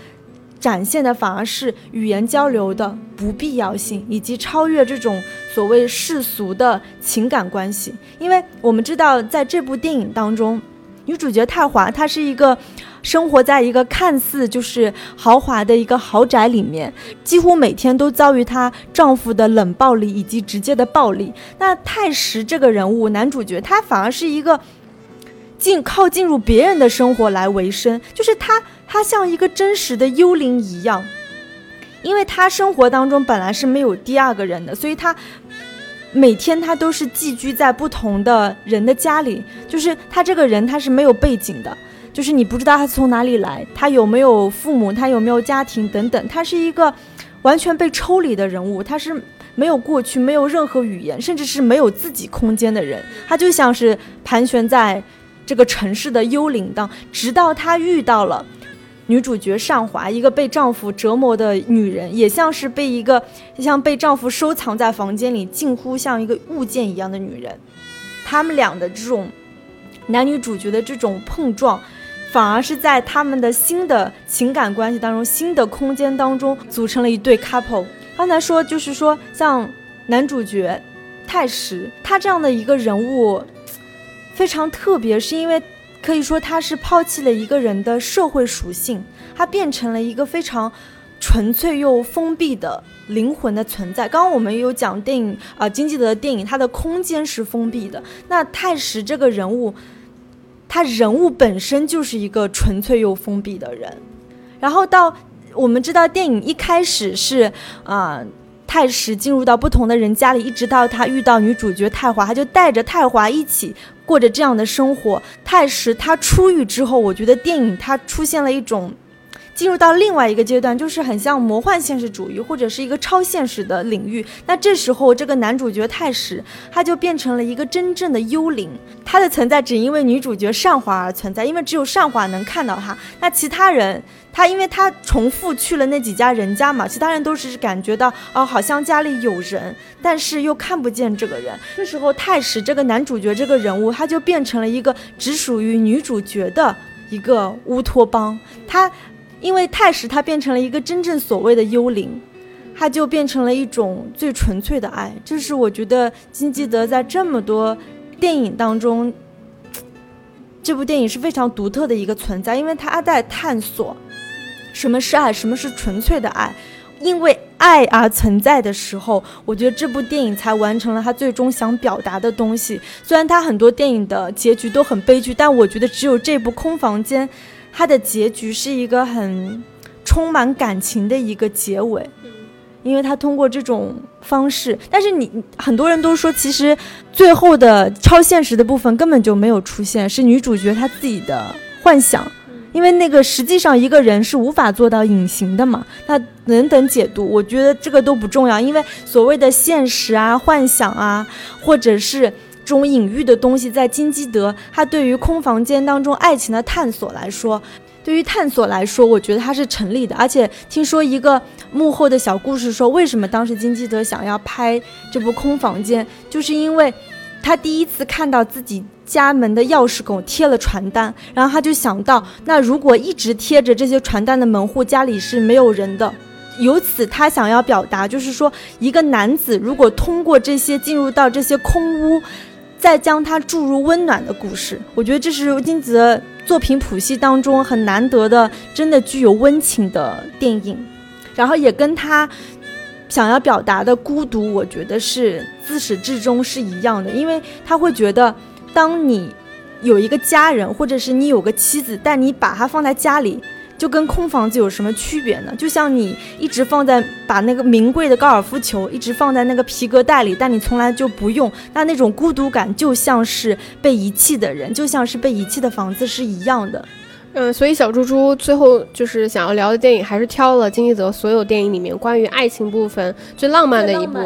展现的反而是语言交流的不必要性，以及超越这种所谓世俗的情感关系。因为我们知道，在这部电影当中，女主角泰华她是一个生活在一个看似就是豪华的一个豪宅里面，几乎每天都遭遇她丈夫的冷暴力以及直接的暴力。那泰石这个人物，男主角他反而是一个进靠进入别人的生活来维生，就是他。他像一个真实的幽灵一样，因为他生活当中本来是没有第二个人的，所以他每天他都是寄居在不同的人的家里。就是他这个人他是没有背景的，就是你不知道他从哪里来，他有没有父母，他有没有家庭等等。他是一个完全被抽离的人物，他是没有过去，没有任何语言，甚至是没有自己空间的人。他就像是盘旋在这个城市的幽灵当，直到她遇到了。女主角尚华，一个被丈夫折磨的女人，也像是被一个像被丈夫收藏在房间里，近乎像一个物件一样的女人。他们俩的这种男女主角的这种碰撞，反而是在他们的新的情感关系当中、新的空间当中组成了一对 couple。刚才说就是说，像男主角太史，他这样的一个人物非常特别，是因为可以说他是抛弃了一个人的社会属性，他变成了一个非常纯粹又封闭的灵魂的存在。刚刚我们有讲电影啊，金基德的电影，它的空间是封闭的。那泰石这个人物，他人物本身就是一个纯粹又封闭的人。然后到我们知道，电影一开始是啊。泰石进入到不同的人家里，一直到他遇到女主角泰华，他就带着泰华一起过着这样的生活。太史他出狱之后，我觉得电影它出现了一种进入到另外一个阶段，就是很像魔幻现实主义或者是一个超现实的领域。那这时候，这个男主角太史他就变成了一个真正的幽灵，他的存在只因为女主角善华而存在，因为只有善华能看到他，那其他人。他因为他重复去了那几家人家嘛，其他人都是感觉到哦，好像家里有人，但是又看不见这个人。这时候太史这个男主角这个人物，他就变成了一个只属于女主角的一个乌托邦。他因为太史他变成了一个真正所谓的幽灵，他就变成了一种最纯粹的爱。这是我觉得金基德在这么多电影当中，这部电影是非常独特的一个存在，因为他在探索。什么是爱？什么是纯粹的爱？因为爱而存在的时候，我觉得这部电影才完成了他最终想表达的东西。虽然他很多电影的结局都很悲剧，但我觉得只有这部《空房间》，它的结局是一个很充满感情的一个结尾。因为他通过这种方式，但是你很多人都说，其实最后的超现实的部分根本就没有出现，是女主角她自己的幻想。因为那个实际上一个人是无法做到隐形的嘛，那等等解读，我觉得这个都不重要。因为所谓的现实啊、幻想啊，或者是这种隐喻的东西，在金基德他对于空房间当中爱情的探索来说，对于探索来说，我觉得它是成立的。而且听说一个幕后的小故事说，为什么当时金基德想要拍这部空房间，就是因为他第一次看到自己。家门的钥匙孔贴了传单，然后他就想到，那如果一直贴着这些传单的门户家里是没有人的。由此，他想要表达就是说，一个男子如果通过这些进入到这些空屋，再将他注入温暖的故事。我觉得这是金子作品谱系当中很难得的，真的具有温情的电影。然后也跟他想要表达的孤独，我觉得是自始至终是一样的，因为他会觉得。当你有一个家人，或者是你有个妻子，但你把它放在家里，就跟空房子有什么区别呢？就像你一直放在把那个名贵的高尔夫球一直放在那个皮革袋里，但你从来就不用，那那种孤独感就像是被遗弃的人，就像是被遗弃的房子是一样的。嗯，所以小猪猪最后就是想要聊的电影，还是挑了金基德所有电影里面关于爱情部分最浪漫的一部。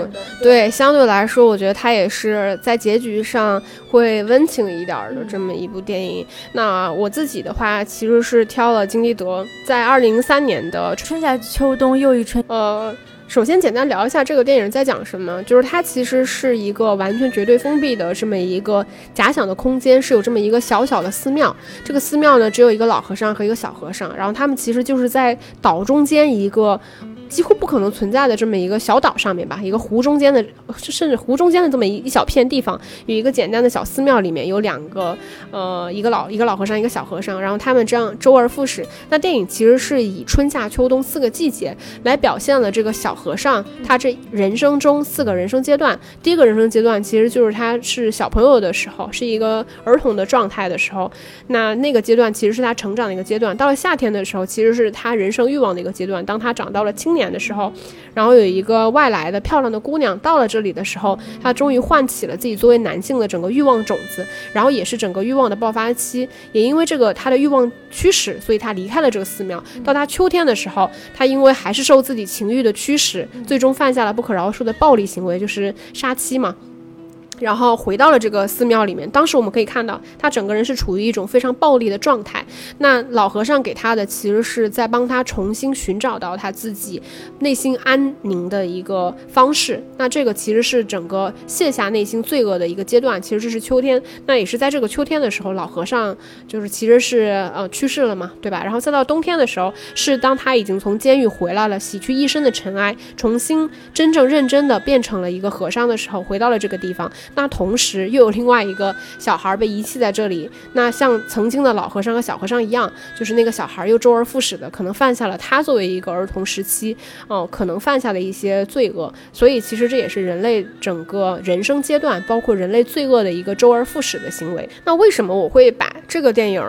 对，相对来说，我觉得它也是在结局上会温情一点的这么一部电影。那我自己的话，其实是挑了金基德在二零零三年的春夏秋冬又一春。呃。首先，简单聊一下这个电影在讲什么。就是它其实是一个完全绝对封闭的这么一个假想的空间，是有这么一个小小的寺庙。这个寺庙呢，只有一个老和尚和一个小和尚，然后他们其实就是在岛中间一个。几乎不可能存在的这么一个小岛上面吧，一个湖中间的，甚至湖中间的这么一一小片地方，有一个简单的小寺庙，里面有两个，呃，一个老一个老和尚，一个小和尚，然后他们这样周而复始。那电影其实是以春夏秋冬四个季节来表现了这个小和尚他这人生中四个人生阶段。第一个人生阶段其实就是他是小朋友的时候，是一个儿童的状态的时候，那那个阶段其实是他成长的一个阶段。到了夏天的时候，其实是他人生欲望的一个阶段。当他长到了青年。年的时候，然后有一个外来的漂亮的姑娘到了这里的时候，她终于唤起了自己作为男性的整个欲望种子，然后也是整个欲望的爆发期。也因为这个她的欲望驱使，所以她离开了这个寺庙。到她秋天的时候，她因为还是受自己情欲的驱使，最终犯下了不可饶恕的暴力行为，就是杀妻嘛。然后回到了这个寺庙里面。当时我们可以看到，他整个人是处于一种非常暴力的状态。那老和尚给他的，其实是在帮他重新寻找到他自己内心安宁的一个方式。那这个其实是整个卸下内心罪恶的一个阶段。其实这是秋天，那也是在这个秋天的时候，老和尚就是其实是呃去世了嘛，对吧？然后再到冬天的时候，是当他已经从监狱回来了，洗去一身的尘埃，重新真正认真的变成了一个和尚的时候，回到了这个地方。那同时又有另外一个小孩被遗弃在这里。那像曾经的老和尚和小和尚一样，就是那个小孩又周而复始的，可能犯下了他作为一个儿童时期，哦，可能犯下的一些罪恶。所以其实这也是人类整个人生阶段，包括人类罪恶的一个周而复始的行为。那为什么我会把这个电影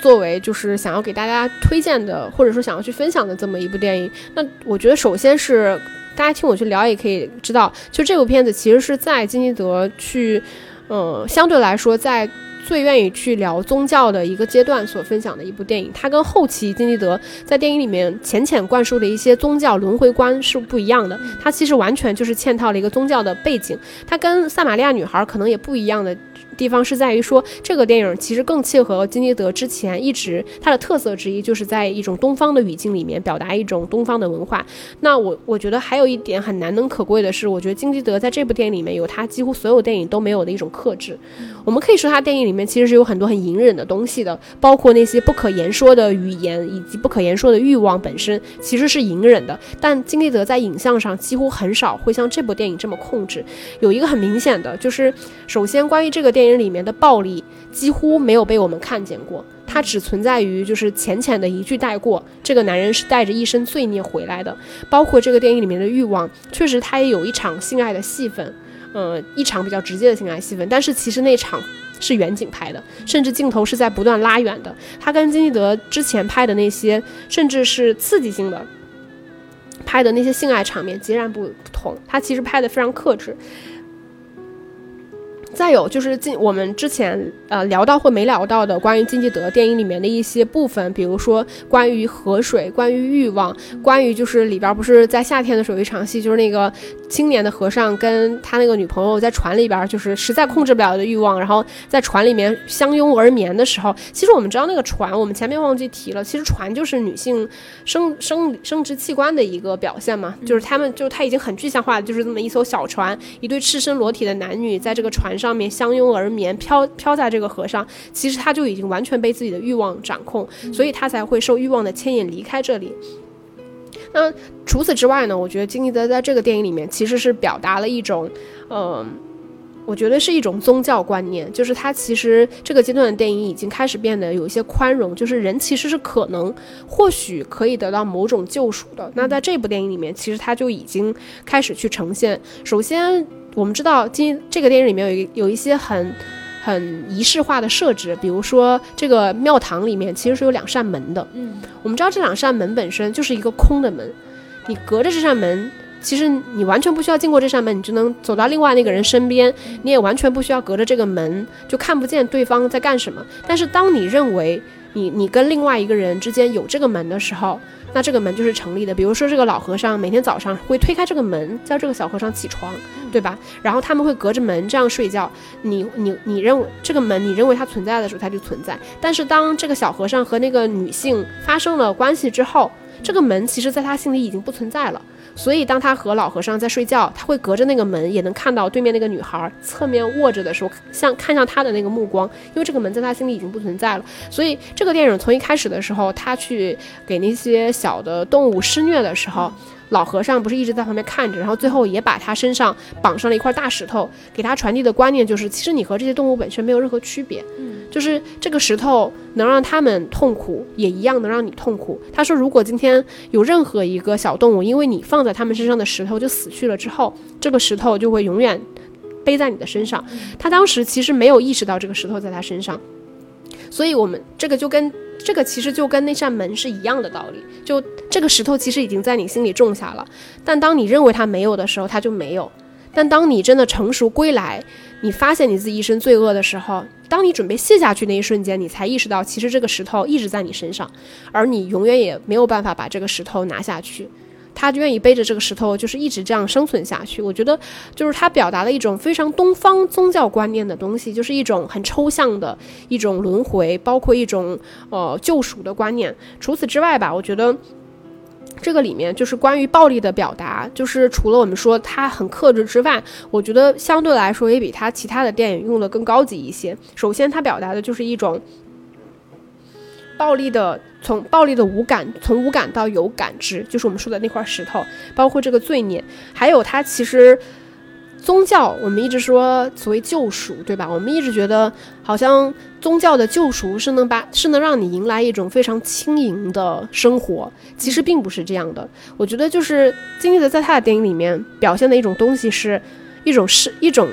作为就是想要给大家推荐的，或者说想要去分享的这么一部电影？那我觉得首先是。大家听我去聊也可以知道，就这部片子其实是在金基德去，嗯，相对来说在最愿意去聊宗教的一个阶段所分享的一部电影。它跟后期金基德在电影里面浅浅灌输的一些宗教轮回观是不一样的。它其实完全就是嵌套了一个宗教的背景。它跟《撒玛利亚女孩》可能也不一样的。地方是在于说，这个电影其实更契合金基德之前一直它的特色之一，就是在一种东方的语境里面表达一种东方的文化。那我我觉得还有一点很难能可贵的是，我觉得金基德在这部电影里面有他几乎所有电影都没有的一种克制。我们可以说他电影里面其实是有很多很隐忍的东西的，包括那些不可言说的语言以及不可言说的欲望本身其实是隐忍的。但金基德在影像上几乎很少会像这部电影这么控制。有一个很明显的就是，首先关于这个电影。电影里面的暴力几乎没有被我们看见过，它只存在于就是浅浅的一句带过。这个男人是带着一身罪孽回来的，包括这个电影里面的欲望，确实他也有一场性爱的戏份，呃，一场比较直接的性爱戏份。但是其实那场是远景拍的，甚至镜头是在不断拉远的。他跟金基德之前拍的那些，甚至是刺激性的拍的那些性爱场面截然不同。他其实拍的非常克制。再有就是进我们之前呃聊到或没聊到的关于金基德电影里面的一些部分，比如说关于河水、关于欲望、关于就是里边不是在夏天的时候有一场戏，就是那个青年的和尚跟他那个女朋友在船里边，就是实在控制不了的欲望，然后在船里面相拥而眠的时候，其实我们知道那个船，我们前面忘记提了，其实船就是女性生生生殖器官的一个表现嘛，就是他们就他已经很具象化的，就是这么一艘小船，一对赤身裸体的男女在这个船上。上面相拥而眠，飘飘在这个河上，其实他就已经完全被自己的欲望掌控，所以他才会受欲望的牵引离开这里。那除此之外呢？我觉得金基德在这个电影里面其实是表达了一种，嗯，我觉得是一种宗教观念，就是他其实这个阶段的电影已经开始变得有一些宽容，就是人其实是可能或许可以得到某种救赎的。那在这部电影里面，其实他就已经开始去呈现，首先。我们知道，今这个电影里面有一有一些很很仪式化的设置，比如说这个庙堂里面其实是有两扇门的。嗯，我们知道这两扇门本身就是一个空的门，你隔着这扇门，其实你完全不需要经过这扇门，你就能走到另外那个人身边，你也完全不需要隔着这个门就看不见对方在干什么。但是当你认为你你跟另外一个人之间有这个门的时候，那这个门就是成立的。比如说这个老和尚每天早上会推开这个门，叫这个小和尚起床。对吧？然后他们会隔着门这样睡觉。你你你认为这个门，你认为它存在的时候，它就存在。但是当这个小和尚和那个女性发生了关系之后，这个门其实在他心里已经不存在了。所以当他和老和尚在睡觉，他会隔着那个门也能看到对面那个女孩侧面卧着的时候，像看向他的那个目光。因为这个门在他心里已经不存在了。所以这个电影从一开始的时候，他去给那些小的动物施虐的时候。老和尚不是一直在旁边看着，然后最后也把他身上绑上了一块大石头，给他传递的观念就是，其实你和这些动物本身没有任何区别，就是这个石头能让他们痛苦，也一样能让你痛苦。他说，如果今天有任何一个小动物，因为你放在他们身上的石头就死去了之后，这个石头就会永远背在你的身上。他当时其实没有意识到这个石头在他身上，所以我们这个就跟。这个其实就跟那扇门是一样的道理，就这个石头其实已经在你心里种下了，但当你认为它没有的时候，它就没有。但当你真的成熟归来，你发现你自己一身罪恶的时候，当你准备卸下去那一瞬间，你才意识到其实这个石头一直在你身上，而你永远也没有办法把这个石头拿下去。他愿意背着这个石头，就是一直这样生存下去。我觉得，就是他表达了一种非常东方宗教观念的东西，就是一种很抽象的一种轮回，包括一种呃救赎的观念。除此之外吧，我觉得。这个里面就是关于暴力的表达，就是除了我们说他很克制之外，我觉得相对来说也比他其他的电影用的更高级一些。首先，他表达的就是一种暴力的，从暴力的无感，从无感到有感知，就是我们说的那块石头，包括这个罪孽，还有它其实。宗教，我们一直说所谓救赎，对吧？我们一直觉得好像宗教的救赎是能把是能让你迎来一种非常轻盈的生活，其实并不是这样的。我觉得就是金基德在他的电影里面表现的一种东西，是一种是一种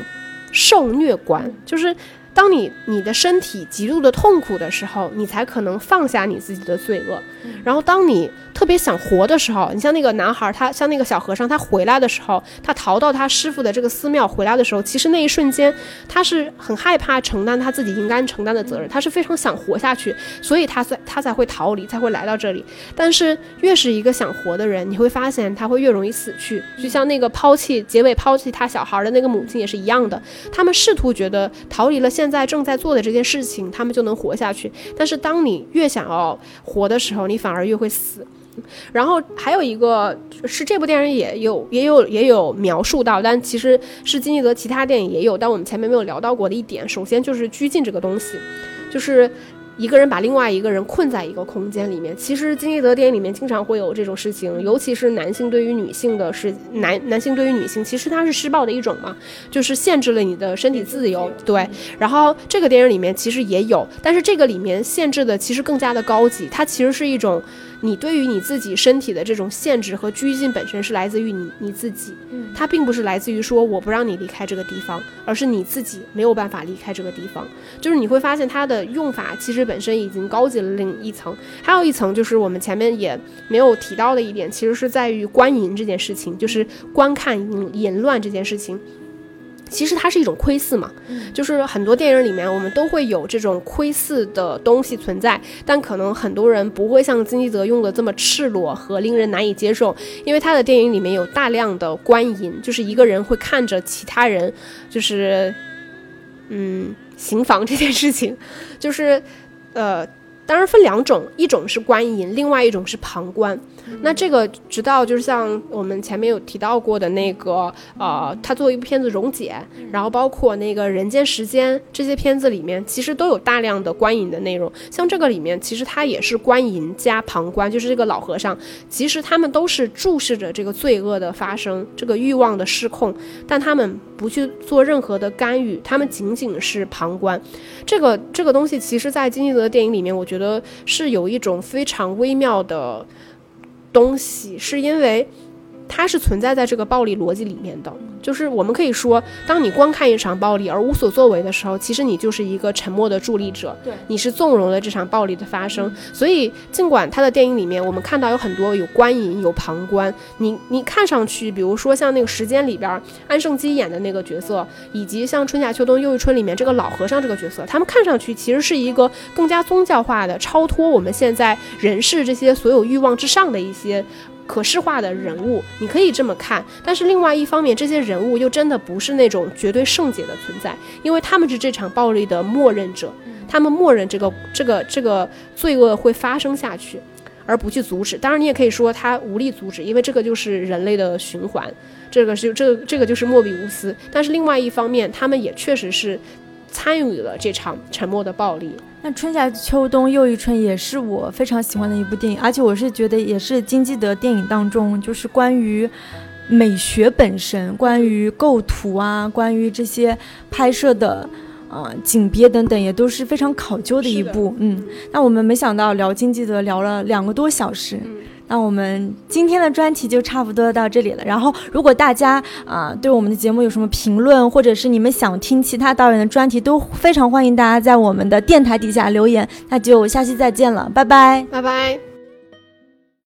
受虐观，就是。当你你的身体极度的痛苦的时候，你才可能放下你自己的罪恶。然后，当你特别想活的时候，你像那个男孩，他像那个小和尚，他回来的时候，他逃到他师傅的这个寺庙回来的时候，其实那一瞬间，他是很害怕承担他自己应该承担的责任，他是非常想活下去，所以他才他才会逃离，才会来到这里。但是，越是一个想活的人，你会发现他会越容易死去。就像那个抛弃结尾抛弃他小孩的那个母亲也是一样的，他们试图觉得逃离了现。现在正在做的这件事情，他们就能活下去。但是，当你越想要活的时候，你反而越会死。然后还有一个是这部电影也有也有也有描述到，但其实是金基德其他电影也有，但我们前面没有聊到过的一点。首先就是拘禁这个东西，就是。一个人把另外一个人困在一个空间里面，其实金基德电影里面经常会有这种事情，尤其是男性对于女性的是男男性对于女性，其实它是施暴的一种嘛，就是限制了你的身体自由。对，然后这个电影里面其实也有，但是这个里面限制的其实更加的高级，它其实是一种。你对于你自己身体的这种限制和拘禁本身是来自于你你自己，它并不是来自于说我不让你离开这个地方，而是你自己没有办法离开这个地方。就是你会发现它的用法其实本身已经高级了另一层，还有一层就是我们前面也没有提到的一点，其实是在于观淫这件事情，就是观看淫淫乱这件事情。其实它是一种窥视嘛，就是很多电影里面我们都会有这种窥视的东西存在，但可能很多人不会像金基泽用的这么赤裸和令人难以接受，因为他的电影里面有大量的观影，就是一个人会看着其他人，就是嗯行房这件事情，就是呃。当然分两种，一种是观影，另外一种是旁观。那这个直到就是像我们前面有提到过的那个，呃，他作为一部片子《溶解》，然后包括那个《人间时间》这些片子里面，其实都有大量的观影的内容。像这个里面，其实它也是观影加旁观，就是这个老和尚，其实他们都是注视着这个罪恶的发生，这个欲望的失控，但他们不去做任何的干预，他们仅仅是旁观。这个这个东西，其实在金基德的电影里面，我觉得。得是有一种非常微妙的东西，是因为。它是存在在这个暴力逻辑里面的，就是我们可以说，当你观看一场暴力而无所作为的时候，其实你就是一个沉默的助力者，对，你是纵容了这场暴力的发生。所以，尽管他的电影里面我们看到有很多有观影、有旁观，你你看上去，比如说像那个时间里边安胜基演的那个角色，以及像春夏秋冬又一春里面这个老和尚这个角色，他们看上去其实是一个更加宗教化的、超脱我们现在人世这些所有欲望之上的一些。可视化的人物，你可以这么看，但是另外一方面，这些人物又真的不是那种绝对圣洁的存在，因为他们是这场暴力的默认者，他们默认这个这个这个罪恶会发生下去，而不去阻止。当然，你也可以说他无力阻止，因为这个就是人类的循环，这个是这这个就是莫比乌斯。但是另外一方面，他们也确实是参与了这场沉默的暴力。那春夏秋冬又一春也是我非常喜欢的一部电影，而且我是觉得也是金基德电影当中，就是关于美学本身、关于构图啊、关于这些拍摄的呃景别等等，也都是非常考究的一部。嗯，那我们没想到聊金基德聊了两个多小时。那我们今天的专题就差不多到这里了。然后，如果大家啊对我们的节目有什么评论，或者是你们想听其他导演的专题，都非常欢迎大家在我们的电台底下留言。那就下期再见了，拜拜，拜拜。